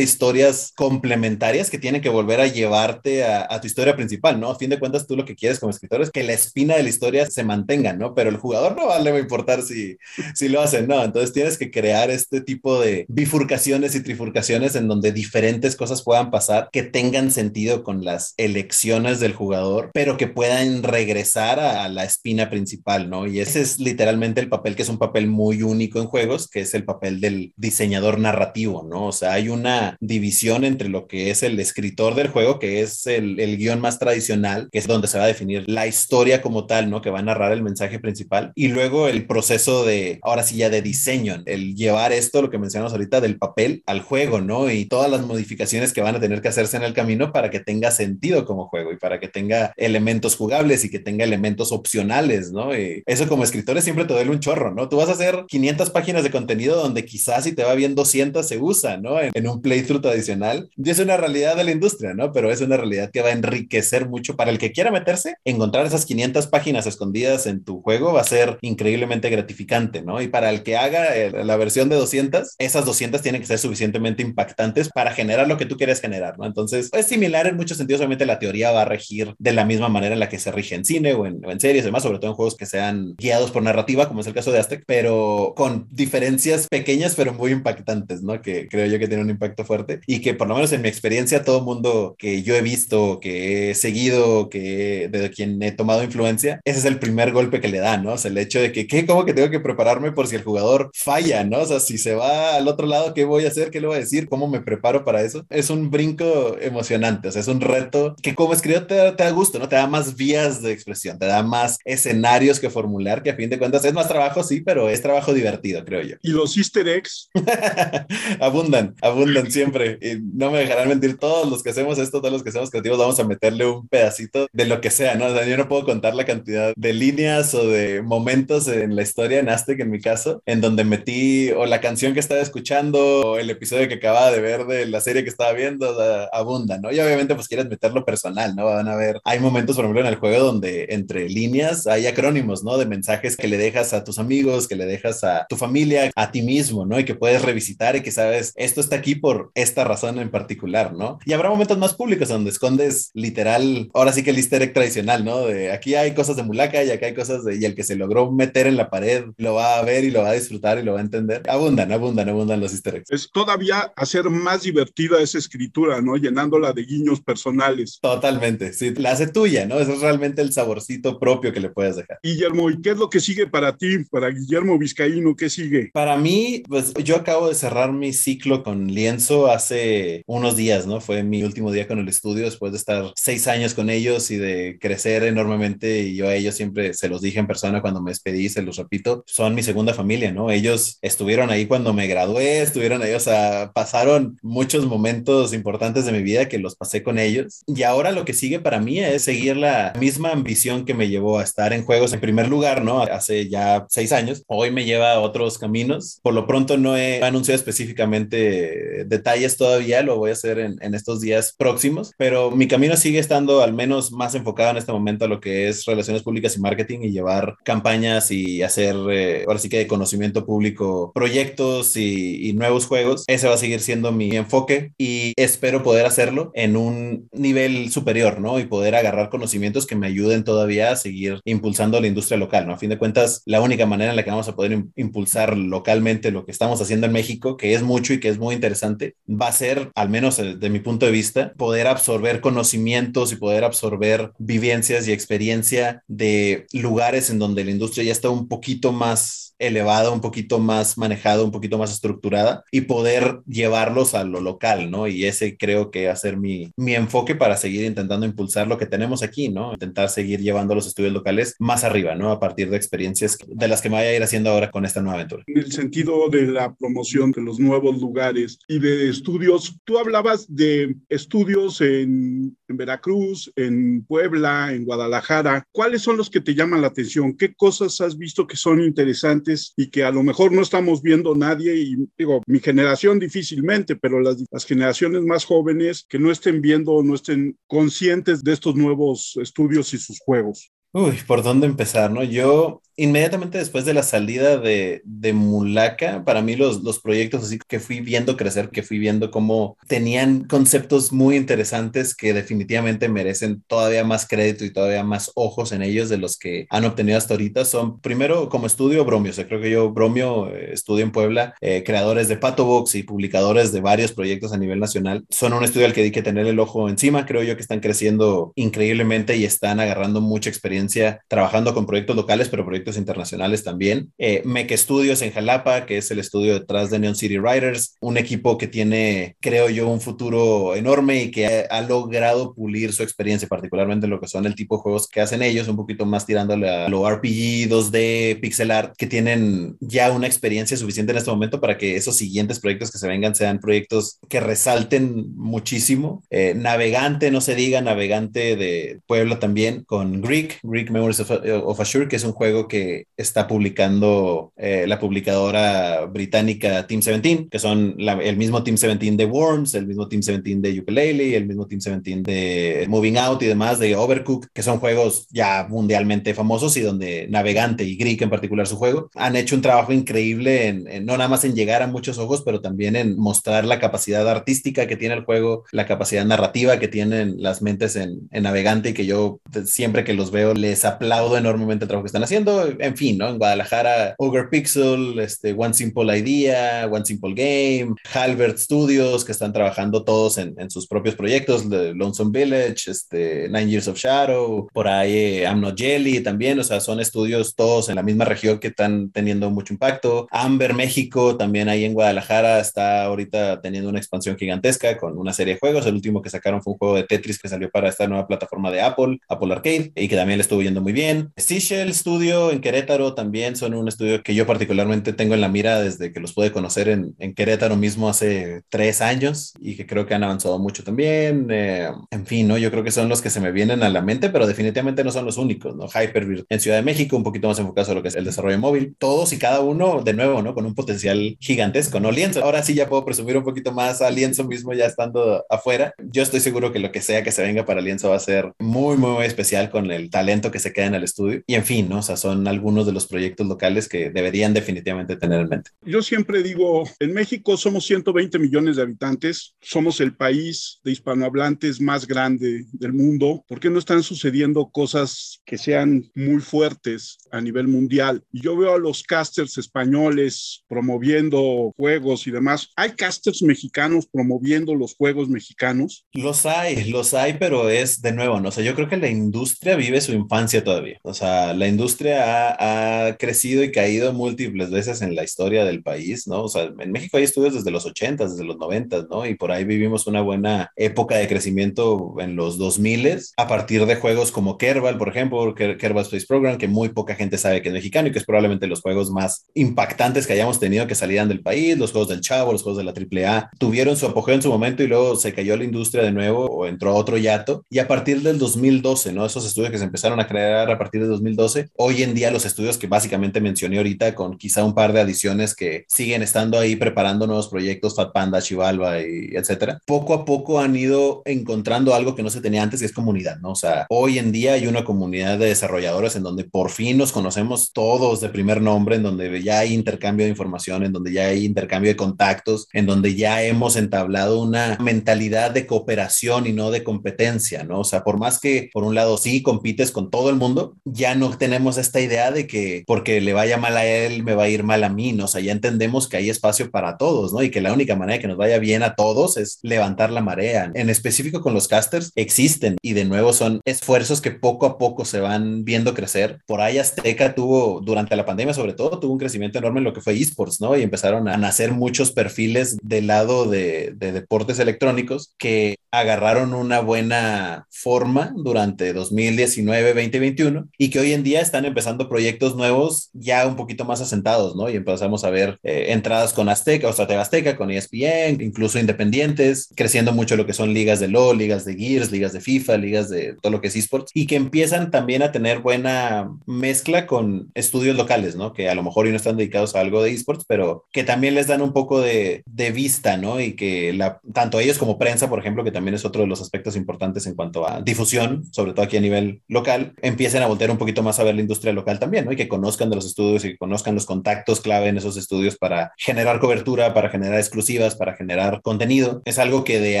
historias complementarias que tienen que volver a llevarte a, a tu historia principal, ¿no? A fin de cuentas, tú lo que quieres como escritor es que la espina de la historia se mantenga, ¿no? Pero el jugador no le va a importar si, si lo hacen, ¿no? Entonces tienes que crear este tipo de bifurcaciones y trifurcaciones en donde diferentes cosas puedan pasar que tengan sentido con las elecciones del jugador, pero que puedan regresar a, a la espina principal, ¿no? Y ese es literalmente el papel que es un papel muy único en juegos, que es el papel del diseñador narrativo, ¿no? O sea, hay una división entre lo que es el escritor del juego, que es el, el guion más tradicional, que es donde se va a definir la historia como tal, ¿no? Que va a narrar el mensaje principal. Y luego el proceso de, ahora sí ya de diseño, el llevar esto, lo que mencionamos ahorita, del papel al juego, ¿no? Y todas las modificaciones que van a tener que hacerse en el camino para que tenga sentido como juego y para que tenga elementos jugables y que tenga elementos opcionales, ¿no? Y eso como escritores siempre te duele un chorro, ¿no? Tú vas a hacer 500 páginas de contenido donde quizás si te va bien 200 se usa, ¿no? En, en un playthrough tradicional. Y es una realidad de la industria, ¿no? Pero es una realidad que va a enriquecer mucho para el que quiera meterse, encontrar esas 500 páginas escondidas en tu juego va a ser increíblemente gratificante, ¿no? Y para el que haga el, la versión de 200, esas 200 tienen que ser suficientemente impactantes para generar lo que tú quieres generar, ¿no? Entonces, es similar en muchos sentidos, obviamente la teoría va a regir de la misma manera en la que se rige en cine o en, o en series, además, sobre todo en juegos que sean guiados por narrativa, como es el caso de Aztec, pero con diferencias pequeñas pero muy impactantes, ¿no? Que creo yo que tiene un impacto fuerte y que por lo menos en mi experiencia todo mundo que yo he visto, que he seguido, que de quien he tomado influencia, ese es el primer golpe que le da, ¿no? O sea, el hecho de que, ¿qué? ¿Cómo que tengo que prepararme por si el jugador falla, ¿no? O sea, si se va al otro lado, ¿qué voy a hacer? ¿Qué le voy a decir? ¿Cómo me preparo para eso? Es un brinco emocionante, o sea, es un reto que como escritor te, te da gusto, ¿no? Te da más vías de expresión, te da más escenarios que formular, que a fin de cuentas es más trabajo, sí, pero es trabajo divertido, creo yo. ¿Y los easter eggs? <laughs> abundan, abundan siempre. Y no me dejarán mentir, todos los que hacemos esto, todos los que hacemos creativos, vamos a meterle un pedacito de lo que sea, ¿no? O sea, yo no puedo contar la cantidad de líneas o de momentos en la historia en Aztec, en mi caso, en donde metí o la canción que estaba escuchando o el episodio que acababa de ver de la serie que estaba viendo, o sea, abundan, ¿no? Y obviamente pues quieres meterlo personal, ¿no? Van a ver, hay momentos, por ejemplo, en el juego donde entre líneas hay acrónimos, ¿no? De mensajes que le dejas a tus amigos, que le dejas a tu familia, a ti mismo, ¿no? Y que puedes revisitar y que sabes, esto está aquí por esta razón en particular, ¿no? Y habrá momentos más públicos donde escondes literal, ahora sí que el easter egg tradicional, ¿no? De aquí hay cosas de mulaca y acá hay cosas de, y el que se logró meter en la pared lo va a ver y lo va a disfrutar y lo va a entender. Abundan, abundan, abundan los easter eggs. Es todavía hacer más divertida esa escritura, ¿no? Llenándola de guiños personales. Totalmente, sí, la hace tuya, ¿no? Es realmente el saborcito propio que le puedes dejar. Guillermo, ¿y qué es lo que sigue para ti, para Guillermo Vizcaíno? ¿Qué sigue? Para mí, pues yo acabo de cerrar mi ciclo con lienzo hace unos días, ¿no? Fue mi último día con el estudio después de estar seis años con ellos y de crecer enormemente. Y yo a ellos siempre se los dije en persona cuando me despedí, se los repito, son mi segunda familia, ¿no? Ellos estuvieron ahí cuando me gradué, estuvieron ahí, o sea, pasaron muchos momentos importantes de mi vida que los pasé con ellos. Y ahora lo que sigue para mí es seguir la misma ambición que me llevó a estar en juegos en primer lugar, ¿no? Hace ya seis años. Hoy me lleva a otros caminos. Por lo pronto no he anunciado específicamente eh, detalles todavía, lo voy a hacer en, en, estos días próximos, pero mi camino sigue estando al menos más enfocado en este momento a lo que es relaciones públicas y marketing y llevar campañas y hacer, eh, ahora sí que de conocimiento público, proyectos y, y nuevos juegos. Ese va a seguir siendo mi enfoque y espero poder hacerlo en un nivel superior, ¿no? Y poder agarrar conocimientos que me ayuden todavía a seguir impulsando la industria local, ¿no? A fin de cuentas, la única manera en la que vamos a poder impulsar localmente lo que estamos haciendo en México, que es mucho y que es muy interesante, va a ser, al menos eh, de mi punto de vista, poder absorber conocimientos y poder absorber vivencias y experiencia de lugares en donde la industria ya está un poquito más elevada, un poquito más manejada, un poquito más estructurada y poder llevarlos a lo local, ¿no? Y ese creo que va a ser mi, mi enfoque para seguir intentando impulsar lo que tenemos aquí, ¿no? Intentar seguir llevando los estudios locales más arriba, ¿no? A partir de experiencias de las que me vaya a ir haciendo ahora con esta nueva aventura. En el sentido de la promoción de los nuevos lugares y de estudios, tú hablabas de estudios en, en Veracruz, en Puebla, en Guadalajara. ¿Cuáles son los que te llaman la atención? ¿Qué cosas has visto que son interesantes? Y que a lo mejor no estamos viendo nadie y digo, mi generación difícilmente, pero las, las generaciones más jóvenes que no estén viendo o no estén conscientes de estos nuevos estudios y sus juegos. Uy, ¿por dónde empezar, no? Yo inmediatamente después de la salida de, de Mulaka, para mí los, los proyectos así que fui viendo crecer, que fui viendo cómo tenían conceptos muy interesantes que definitivamente merecen todavía más crédito y todavía más ojos en ellos de los que han obtenido hasta ahorita, son primero como estudio Bromio, o creo que yo Bromio eh, estudio en Puebla, eh, creadores de Pato Box y publicadores de varios proyectos a nivel nacional, son un estudio al que hay que tener el ojo encima, creo yo que están creciendo increíblemente y están agarrando mucha experiencia trabajando con proyectos locales, pero proyectos internacionales también. Eh, Studios en Jalapa, que es el estudio detrás de Neon City Riders, un equipo que tiene, creo yo, un futuro enorme y que ha, logrado pulir su experiencia, particularmente lo que son el tipo de juegos que hacen ellos, un poquito más tirándole a lo RPG, 2D, pixel art, que tienen ya una experiencia suficiente en este momento para que esos siguientes proyectos que se vengan sean proyectos que resalten muchísimo. Eh, Navegante, no se diga, Navegante de Puebla también, con Greek, Greek Memories of, of que es un juego que está publicando eh, la publicadora británica Team 17, que son el mismo Team 17 de Worms, el mismo Team 17 de Ukulele, el mismo Team 17 de Moving Out y demás, de Overcooked, que son juegos ya mundialmente famosos y donde Navegante y Greek en particular su juego han hecho un trabajo increíble en, no nada más en llegar a muchos ojos, pero también en mostrar la capacidad artística que tiene el juego, la capacidad narrativa que tienen las mentes en, en Navegante y que yo siempre que los veo les aplaudo enormemente el trabajo que están haciendo en fin, ¿no? En Guadalajara, Ogre Pixel, este, One Simple Idea, One Simple Game, Halbert Studios, que están trabajando todos en, en sus propios proyectos, Lonesome Village, este, Nine Years of Shadow, por ahí eh, I'm Not Jelly también, o sea, son estudios todos en la misma región que están teniendo mucho impacto. Amber México, también ahí en Guadalajara, está ahorita teniendo una expansión gigantesca con una serie de juegos. El último que sacaron fue un juego de Tetris que salió para esta nueva plataforma de Apple, Apple Arcade, y que también le estuvo yendo muy bien. Seashell Studio en Querétaro también son un estudio que yo particularmente tengo en la mira desde que los pude conocer en, en Querétaro mismo hace tres años y que creo que han avanzado mucho también. Eh, en fin, ¿no? Yo creo que son los que se me vienen a la mente, pero definitivamente no son los únicos, ¿no? Hyperbeard en Ciudad de México, un poquito más enfocado a lo que es el desarrollo móvil. Todos y cada uno, de nuevo, ¿no? Con un potencial gigantesco, ¿no? Lienzo. Ahora sí ya puedo presumir un poquito más a Lienzo mismo ya estando afuera. Yo estoy seguro que lo que sea que se venga para Lienzo va a ser muy, muy especial con el talento que se queda en el estudio. Y en fin, ¿no? O sea, son algunos de los proyectos locales que deberían definitivamente tener en mente. Yo siempre digo, en México somos 120 millones de habitantes, somos el país de hispanohablantes más grande del mundo. ¿Por qué no están sucediendo cosas que sean muy fuertes a nivel mundial? Y yo veo a los casters españoles promoviendo juegos y demás. ¿Hay casters mexicanos promoviendo los juegos mexicanos? Los hay, los hay, pero es de nuevo, ¿no? O sea, yo creo que la industria vive su infancia todavía. O sea, la industria ha, crecido y caído múltiples veces en la historia del país, ¿no? O sea, en México hay estudios desde los 80, desde los 90, ¿no? Y por ahí vivimos una buena época de crecimiento en los 2000 a partir de juegos como Kerbal, por ejemplo, Kerbal Space Program, que muy poca gente sabe que es mexicano y que es probablemente los juegos más impactantes que hayamos tenido que salían del país, los juegos del Chavo, los juegos de la AAA, tuvieron su apogeo en su momento y luego se cayó la industria de nuevo o entró otro yato. Y a partir del 2012, ¿no? Esos estudios que se empezaron a crear a partir de 2012. Hoy en día los estudios que básicamente mencioné ahorita, con quizá un par de adiciones que siguen estando ahí preparando nuevos proyectos, Fat Panda, Chivalva y etcétera, poco a poco han ido encontrando algo que no se tenía antes, que es comunidad, ¿no? O sea, hoy en día hay una comunidad de desarrolladores en donde por fin nos conocemos todos de primer nombre, en donde ya hay intercambio de información, en donde ya hay intercambio de contactos, en donde ya hemos entablado una mentalidad de cooperación y no de competencia, ¿no? O sea, por más que por un lado sí compites con todo el mundo, ya no tenemos esta idea de que porque le vaya mal a él, me va a ir mal a mí, ¿no? O sea, ya entendemos que hay espacio para todos, ¿no? Y que la única manera que nos vaya bien a todos es levantar la marea. En específico con los casters, existen y de nuevo son esfuerzos que poco a poco se van viendo crecer. Por ahí Azteca tuvo, durante la pandemia sobre todo, tuvo un crecimiento enorme en lo que fue esports, ¿no? Y empezaron a nacer muchos perfiles del lado de deportes electrónicos que agarraron una buena forma durante 2019, 2021 y que hoy en día están empezando proyectos nuevos ya un poquito más asentados, ¿no? Y empezamos a ver eh, entradas con Azteca, o Stratega Azteca, con ESPN, incluso independientes, creciendo mucho lo que son ligas de LoL, ligas de Gears, ligas de FIFA, ligas de todo lo que es esports y que empiezan también a tener buena mezcla con estudios locales, ¿no? Que a lo mejor no están dedicados a algo de esports, pero que también les dan un poco de, de vista, ¿no? Y que la, tanto ellos como prensa, por ejemplo, que también es otro de los aspectos importantes en cuanto a difusión, sobre todo aquí a nivel local, empiecen a voltear un poquito más a ver la industria local también, ¿no? Y que conozcan de los estudios y que conozcan los contactos clave en esos estudios para generar cobertura, para generar exclusivas, para generar contenido. Es algo que de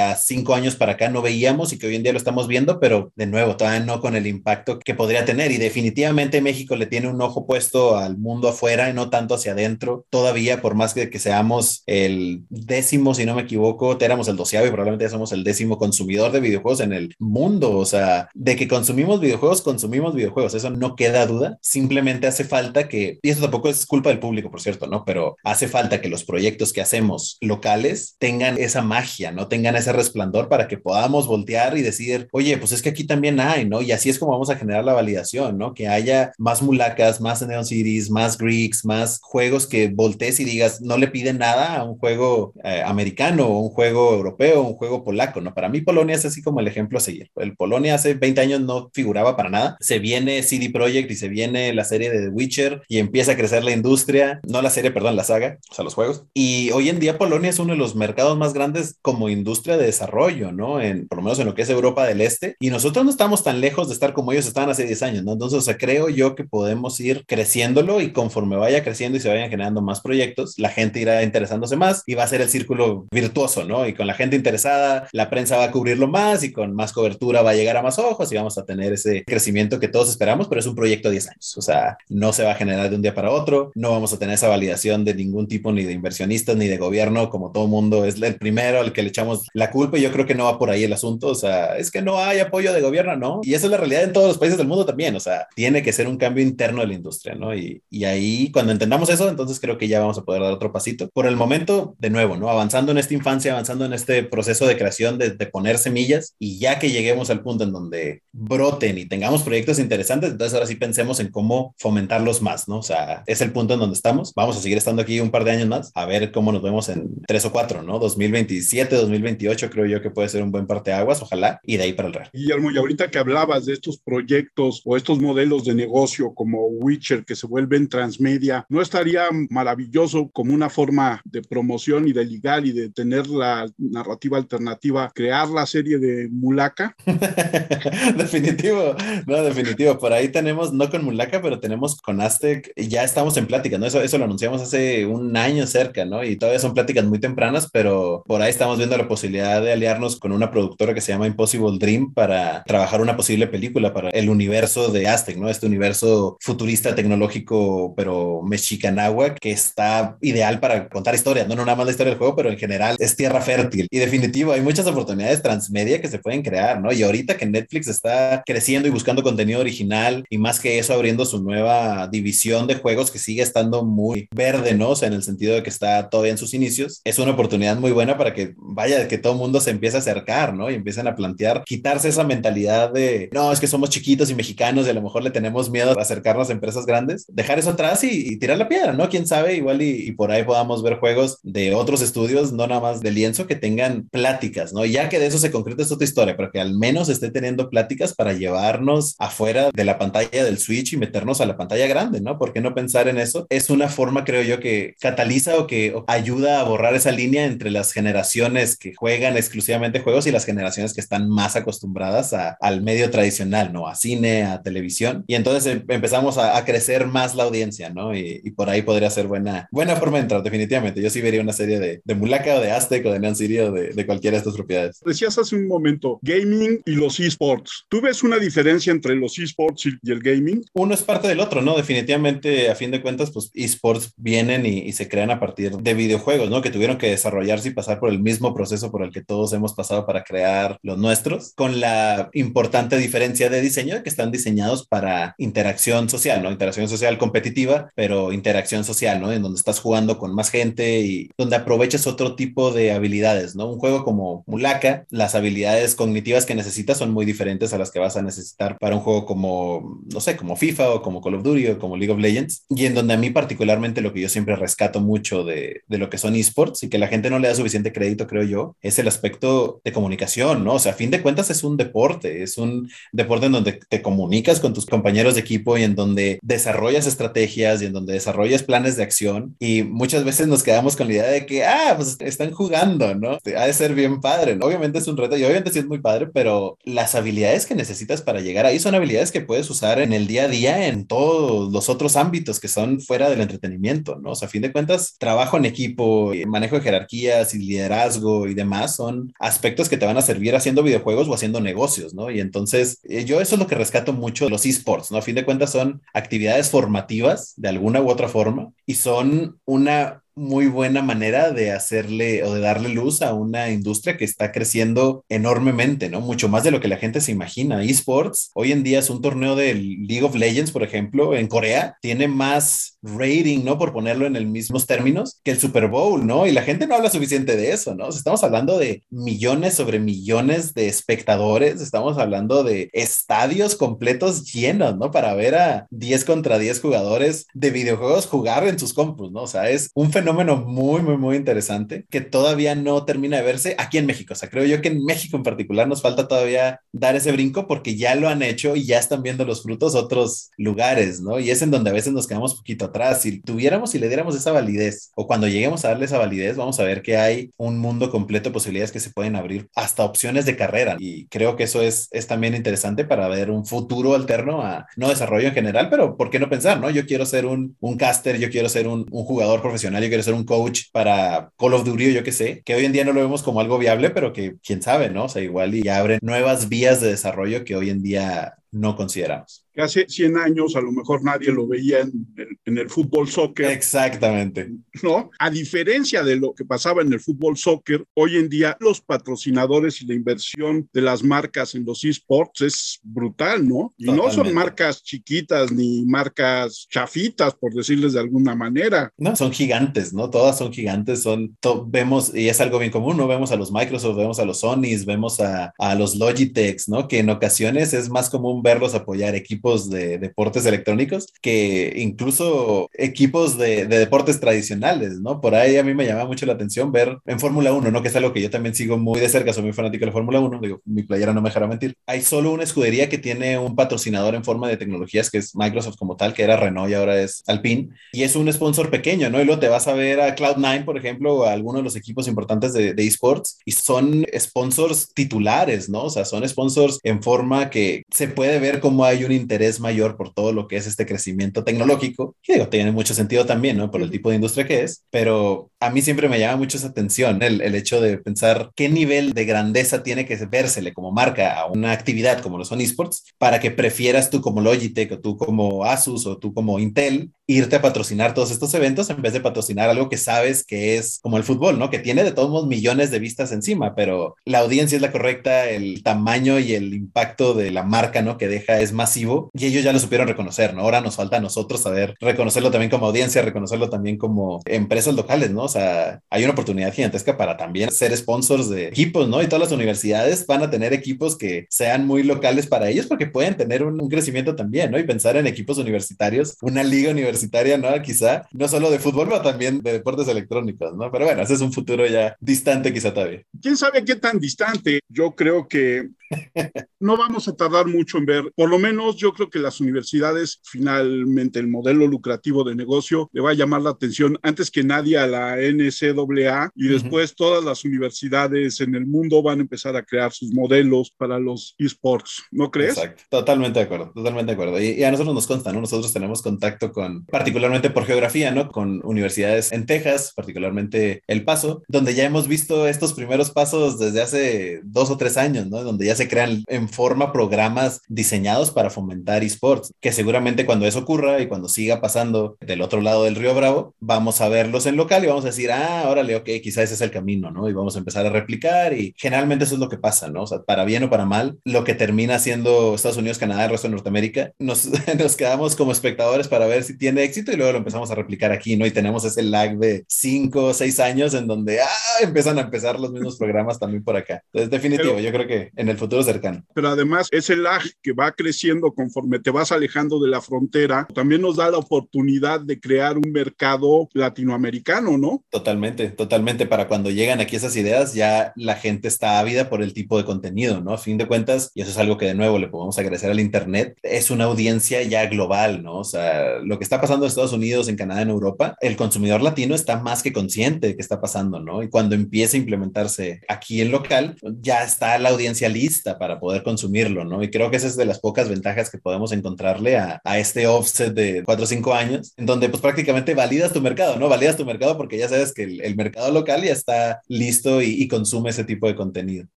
a cinco años para acá no veíamos y que hoy en día lo estamos viendo, pero de nuevo, todavía no con el impacto que podría tener. Y definitivamente México le tiene un ojo puesto al mundo afuera y no tanto hacia adentro. Todavía, por más que, que seamos el décimo, si no me equivoco, éramos el doceavo y probablemente ya somos el décimo consumidor de videojuegos en el mundo. O sea, de que consumimos videojuegos, consumimos videojuegos. Eso no queda duda. Simplemente hace falta que, y eso tampoco es culpa del público, por cierto, ¿no? Pero hace falta que los proyectos que hacemos locales tengan esa magia, ¿no? Tengan ese resplandor para que podamos voltear y decir, oye, pues es que aquí también hay, ¿no? Y así es como vamos a generar la validación, ¿no? Que haya más mulacas, más Neon Cities, más Greeks, más juegos que voltees y digas, no le piden nada a un juego eh, americano un juego europeo un juego polaco, ¿no? Para mí, Polonia es así como el ejemplo a seguir. El Polonia hace 20 años no figuraba para nada. Se viene CD Projekt y se viene la serie de The Witcher y empieza a crecer la industria, no la serie, perdón, la saga, o sea, los juegos. Y hoy en día Polonia es uno de los mercados más grandes como industria de desarrollo, ¿no? En, por lo menos en lo que es Europa del Este. Y nosotros no estamos tan lejos de estar como ellos estaban hace 10 años, ¿no? Entonces, o sea, creo yo que podemos ir creciéndolo y conforme vaya creciendo y se vayan generando más proyectos, la gente irá interesándose más y va a ser el círculo virtuoso, ¿no? Y con la gente interesada, la prensa va a cubrir más y con más cobertura va a llegar a más ojos y vamos a tener ese crecimiento que todos esperamos, pero es un proyecto de 10 años. O sea, no se va a generar de un día para otro, no vamos a tener esa validación de ningún tipo, ni de inversionistas, ni de gobierno, como todo mundo es el primero al que le echamos la culpa y yo creo que no va por ahí el asunto. O sea, es que no hay apoyo de gobierno, ¿no? Y esa es la realidad en todos los países del mundo también. O sea, tiene que ser un cambio interno de la industria, ¿no? Y, y ahí, cuando entendamos eso, entonces creo que ya vamos a poder dar otro pasito. Por el momento, de nuevo, ¿no? Avanzando en esta infancia, avanzando en este proceso de creación, de, de poner semillas y ya que lleguemos al punto en donde broten y tengamos proyectos interesantes, entonces ahora sí pensemos en cómo fomentarlos más, ¿no? O sea, es el punto en donde estamos. Vamos a seguir estando aquí un par de años más, a ver cómo nos vemos en tres o cuatro, ¿no? 2027, 2028 creo yo que puede ser un buen parte de aguas, ojalá, y de ahí para el real. Guillermo, y ahorita que hablabas de estos proyectos o estos modelos de negocio como Witcher que se vuelven transmedia, ¿no estaría maravilloso como una forma de promoción y de ligar y de tener la narrativa alternativa, la serie de Mulaka? <laughs> definitivo, no, definitivo. Por ahí tenemos, no con Mulaka, pero tenemos con Aztec, ya estamos en plática, ¿no? Eso, eso lo anunciamos hace un año cerca, ¿no? Y todavía son pláticas muy tempranas, pero por ahí estamos viendo la posibilidad de aliarnos con una productora que se llama Impossible Dream para trabajar una posible película para el universo de Aztec, ¿no? Este universo futurista tecnológico, pero mexicanagua, que está ideal para contar historias, no, no nada más la historia del juego, pero en general es tierra fértil. Y definitivo, hay muchas oportunidades transmedia que se pueden crear, ¿no? Y ahorita que Netflix está creciendo y buscando contenido original y más que eso abriendo su nueva división de juegos que sigue estando muy verde, ¿no? O sea, en el sentido de que está todavía en sus inicios, es una oportunidad muy buena para que vaya, que todo mundo se empiece a acercar, ¿no? Y empiecen a plantear, quitarse esa mentalidad de, no, es que somos chiquitos y mexicanos y a lo mejor le tenemos miedo a acercarnos a empresas grandes, dejar eso atrás y, tirar la piedra, ¿no? Quién sabe, igual y, y, por ahí podamos ver juegos de otros estudios, no nada más de lienzo, que tengan pláticas, ¿no? Y ya ya que de eso se concreta es otra historia, pero que al menos esté teniendo pláticas para llevarnos afuera de la pantalla del Switch y meternos a la pantalla grande, ¿no? ¿Por qué no pensar en eso? Es una forma, creo yo, que cataliza o que ayuda a borrar esa línea entre las generaciones que juegan exclusivamente juegos y las generaciones que están más acostumbradas al medio tradicional, ¿no? A cine, a televisión. Y entonces em, empezamos a, crecer más la audiencia, ¿no? Y, por ahí podría ser buena, buena forma de entrar, definitivamente. Yo sí vería una serie de, de Mulaka o de Aztec o de Neon City o de, de cualquiera de estas propiedades. Decías hace un momento, gaming y los esports. ¿Tú ves una diferencia entre los esports y el gaming? Uno es parte del otro, ¿no? Definitivamente, a fin de cuentas, pues esports vienen y, y se crean a partir de videojuegos, ¿no? Que tuvieron que desarrollarse y pasar por el mismo proceso por el que todos hemos pasado para crear los nuestros, con la importante diferencia de diseño que están diseñados para interacción social, ¿no? Interacción social competitiva, pero interacción social, ¿no? En donde estás jugando con más gente y donde aprovechas otro tipo de habilidades, ¿no? Un juego como Mulaka, las habilidades cognitivas que necesitas son muy diferentes a las que vas a necesitar para un juego como, no sé, como FIFA o como Call of Duty o como League of Legends, y en donde a mí particularmente lo que yo siempre rescato mucho de, de lo que son esports y que la gente no le da suficiente crédito, creo yo, es el aspecto de comunicación, ¿no? O sea, a fin de cuentas es un deporte, es un deporte en donde te comunicas con tus compañeros de equipo y en donde desarrollas estrategias y en donde desarrollas planes de acción y muchas veces nos quedamos con la idea de que, ah, pues están jugando, ¿no? Ha de ser bien padre, ¿no? Obviamente es un reto y obviamente sí es muy padre, pero las habilidades que necesitas para llegar ahí son habilidades que puedes usar en el día a día en todos los otros ámbitos que son fuera del entretenimiento, ¿no? O a fin de cuentas, trabajo en equipo, manejo de jerarquías y liderazgo y demás son aspectos que te van a servir haciendo videojuegos o haciendo negocios, ¿no? Y entonces eh, yo eso es lo que rescato mucho de los esports, ¿no? A fin de cuentas son actividades formativas de alguna u otra forma y son una muy buena manera de hacerle o de darle luz a una industria que está creciendo enormemente, ¿no? Mucho más de lo que la gente se imagina. Esports, hoy en día es un torneo de League of Legends, por ejemplo, en Corea, tiene más rating, ¿no? Por ponerlo en el mismos términos, que el Super Bowl, ¿no? Y la gente no habla suficiente de eso, ¿no? estamos hablando de millones sobre millones de espectadores, estamos hablando de estadios completos llenos, ¿no? Para ver a 10 contra 10 jugadores de videojuegos jugar en sus compus, ¿no? O sea, es un fenómeno muy, muy, muy interesante que todavía no termina de verse aquí en México. O sea, creo yo que en México en particular nos falta todavía dar ese brinco porque ya lo han hecho y ya están viendo los frutos otros lugares, ¿no? Y es en donde a veces nos quedamos poquito atrás. Si tuviéramos y le diéramos esa validez o cuando lleguemos a darle esa validez, vamos a ver que hay un mundo completo de posibilidades que se pueden abrir hasta opciones de carrera. Y creo que eso es, es también interesante para ver un futuro alterno a no desarrollo en general, pero ¿por qué no pensar, no? Yo quiero ser un, un caster, yo quiero ser un, jugador profesional, yo quiero ser un coach para Call of Duty yo qué sé, que hoy en día no lo vemos como algo viable, pero que quién sabe, ¿no? O sea, igual y ya abren nuevas vías de desarrollo que hoy en día no consideramos hace 100 años a lo mejor nadie lo veía en, en, el fútbol soccer. Exactamente. ¿No? A diferencia de lo que pasaba en el fútbol soccer, hoy en día los patrocinadores y la inversión de las marcas en los esports es brutal, ¿no? Y no son marcas chiquitas ni marcas chafitas, por decirles de alguna manera. No, son gigantes, ¿no? Todas son gigantes, son, vemos, y es algo bien común, ¿no? Vemos a los Microsoft, vemos a los Sonys, vemos a, a los Logitechs, ¿no? Que en ocasiones es más común verlos apoyar equipos de deportes electrónicos que incluso equipos de, deportes tradicionales, ¿no? Por ahí a mí me llama mucho la atención ver en Fórmula 1, ¿no? Que es algo que yo también sigo muy de cerca, soy muy fanático de la Fórmula 1, digo, mi playera no me dejará mentir. Hay solo una escudería que tiene un patrocinador en forma de tecnologías que es Microsoft como tal, que era Renault y ahora es Alpine, y es un sponsor pequeño, ¿no? Y luego te vas a ver a Cloud9, por ejemplo, o a alguno de los equipos importantes de, de esports, y son sponsors titulares, ¿no? O sea, son sponsors en forma que se puede ver cómo hay un interés mayor por todo lo que es este crecimiento tecnológico, que digo, tiene mucho sentido también, ¿no? Por el tipo de industria que es, pero a mí siempre me llama mucho esa atención el, el hecho de pensar qué nivel de grandeza tiene que vérsele como marca a una actividad como lo son esports para que prefieras tú como Logitech o tú como Asus o tú como Intel irte a patrocinar todos estos eventos en vez de patrocinar algo que sabes que es como el fútbol, ¿no? Que tiene de todos modos millones de vistas encima, pero la audiencia es la correcta, el tamaño y el impacto de la marca, ¿no? Que deja es masivo y ellos ya lo supieron reconocer, ¿no? Ahora nos falta a nosotros saber reconocerlo también como audiencia, reconocerlo también como empresas locales, ¿no? Sea, hay una oportunidad gigantesca para también ser sponsors de equipos, ¿no? Y todas las universidades van a tener equipos que sean muy locales para ellos porque pueden tener un, crecimiento también, ¿no? Y pensar en equipos universitarios, una liga universitaria, ¿no? Quizá, no solo de fútbol, pero también de deportes electrónicos, ¿no? Pero bueno, ese es un futuro ya distante quizá todavía. ¿Quién sabe qué tan distante? Yo creo que <laughs> no vamos a tardar mucho en ver, por lo menos yo creo que las universidades, finalmente el modelo lucrativo de negocio le va a llamar la atención antes que nadie a la NCAA y después todas las universidades en el mundo van a empezar a crear sus modelos para los esports, ¿no crees? Exacto, totalmente de acuerdo, totalmente de acuerdo. Y, a nosotros nos consta, ¿no? Nosotros tenemos contacto con, particularmente por geografía, ¿no? Con universidades en Texas, particularmente El Paso, donde ya hemos visto estos primeros pasos desde hace dos o tres años, ¿no? Donde ya se crean en forma programas diseñados para fomentar esports, que seguramente cuando eso ocurra y cuando siga pasando del otro lado del río Bravo, vamos a verlos en local y vamos a decir, ah, órale, ok, quizás ese es el camino, ¿no? Y vamos a empezar a replicar y generalmente eso es lo que pasa, ¿no? O sea, para bien o para mal, lo que termina siendo Estados Unidos, Canadá, el resto de Norteamérica, nos, <laughs> nos quedamos como espectadores para ver si tiene éxito y luego lo empezamos a replicar aquí, ¿no? Y tenemos ese lag de cinco o seis años en donde, ah, empiezan a empezar los mismos programas también por acá. Entonces, definitivo, yo creo que en el futuro cercano. Pero además, ese lag que va creciendo conforme te vas alejando de la frontera, también nos da la oportunidad de crear un mercado latinoamericano, ¿no? Totalmente, totalmente. Para cuando llegan aquí esas ideas, ya la gente está ávida por el tipo de contenido, ¿no? A fin de cuentas, y eso es algo que de nuevo le podemos agradecer al Internet, es una audiencia ya global, ¿no? O sea, lo que está pasando en Estados Unidos, en Canadá, en Europa, el consumidor latino está más que consciente de que está pasando, ¿no? Y cuando empieza a implementarse aquí en local, ya está la audiencia lista para poder consumirlo, ¿no? Y creo que esa es de las pocas ventajas que podemos encontrarle a, a este offset de 4 o 5 años, en donde pues prácticamente validas tu mercado, ¿no? Validas tu mercado porque ya sabes que el, el mercado local ya está listo y, y, consume ese tipo de contenido.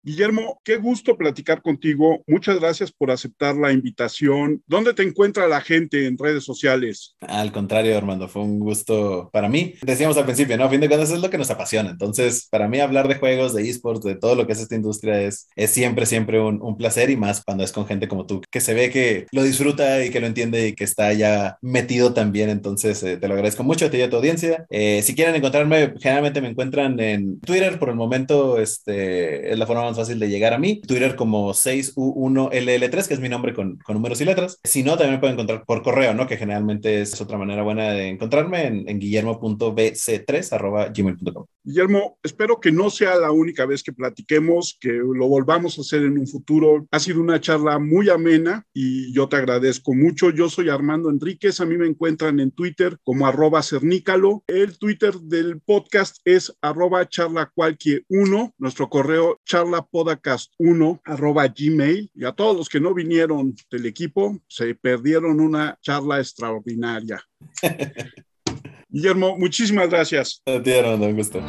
Guillermo, qué gusto platicar contigo. Muchas gracias por aceptar la invitación. ¿Dónde te encuentra la gente en redes sociales? Al contrario, Armando, fue un gusto para mí. Decíamos al principio, ¿no? A fin de cuentas es lo que nos apasiona. Entonces, para mí hablar de juegos, de esports, de todo lo que es esta industria es, es siempre, siempre un, placer y más cuando es con gente como tú, que se ve que lo disfruta y que lo entiende y que está ya metido también. Entonces, eh, te lo agradezco mucho a ti y a tu audiencia. Eh, si quieren encontrarme, generalmente me encuentran en Twitter. Por el momento, este, es la forma más fácil de llegar a mí. Twitter como 6U1LL3, que es mi nombre con, con números y letras. Si no, también me pueden encontrar por correo, ¿no? Que generalmente es otra manera buena de encontrarme en, en guillermo.bc3 Guillermo, espero que no sea la única vez que platiquemos, que lo volvamos a hacer en un futuro. Ha sido una charla muy amena y yo te agradezco mucho. Yo soy Armando Enríquez, a mí me encuentran en Twitter como arroba cernícalo. El Twitter del podcast es arroba charla cualquier uno, nuestro correo charlapodcast1 arroba gmail. Y a todos los que no vinieron del equipo, se perdieron una charla extraordinaria. <laughs> Guillermo, muchísimas gracias. A ti, Armando, un gusto.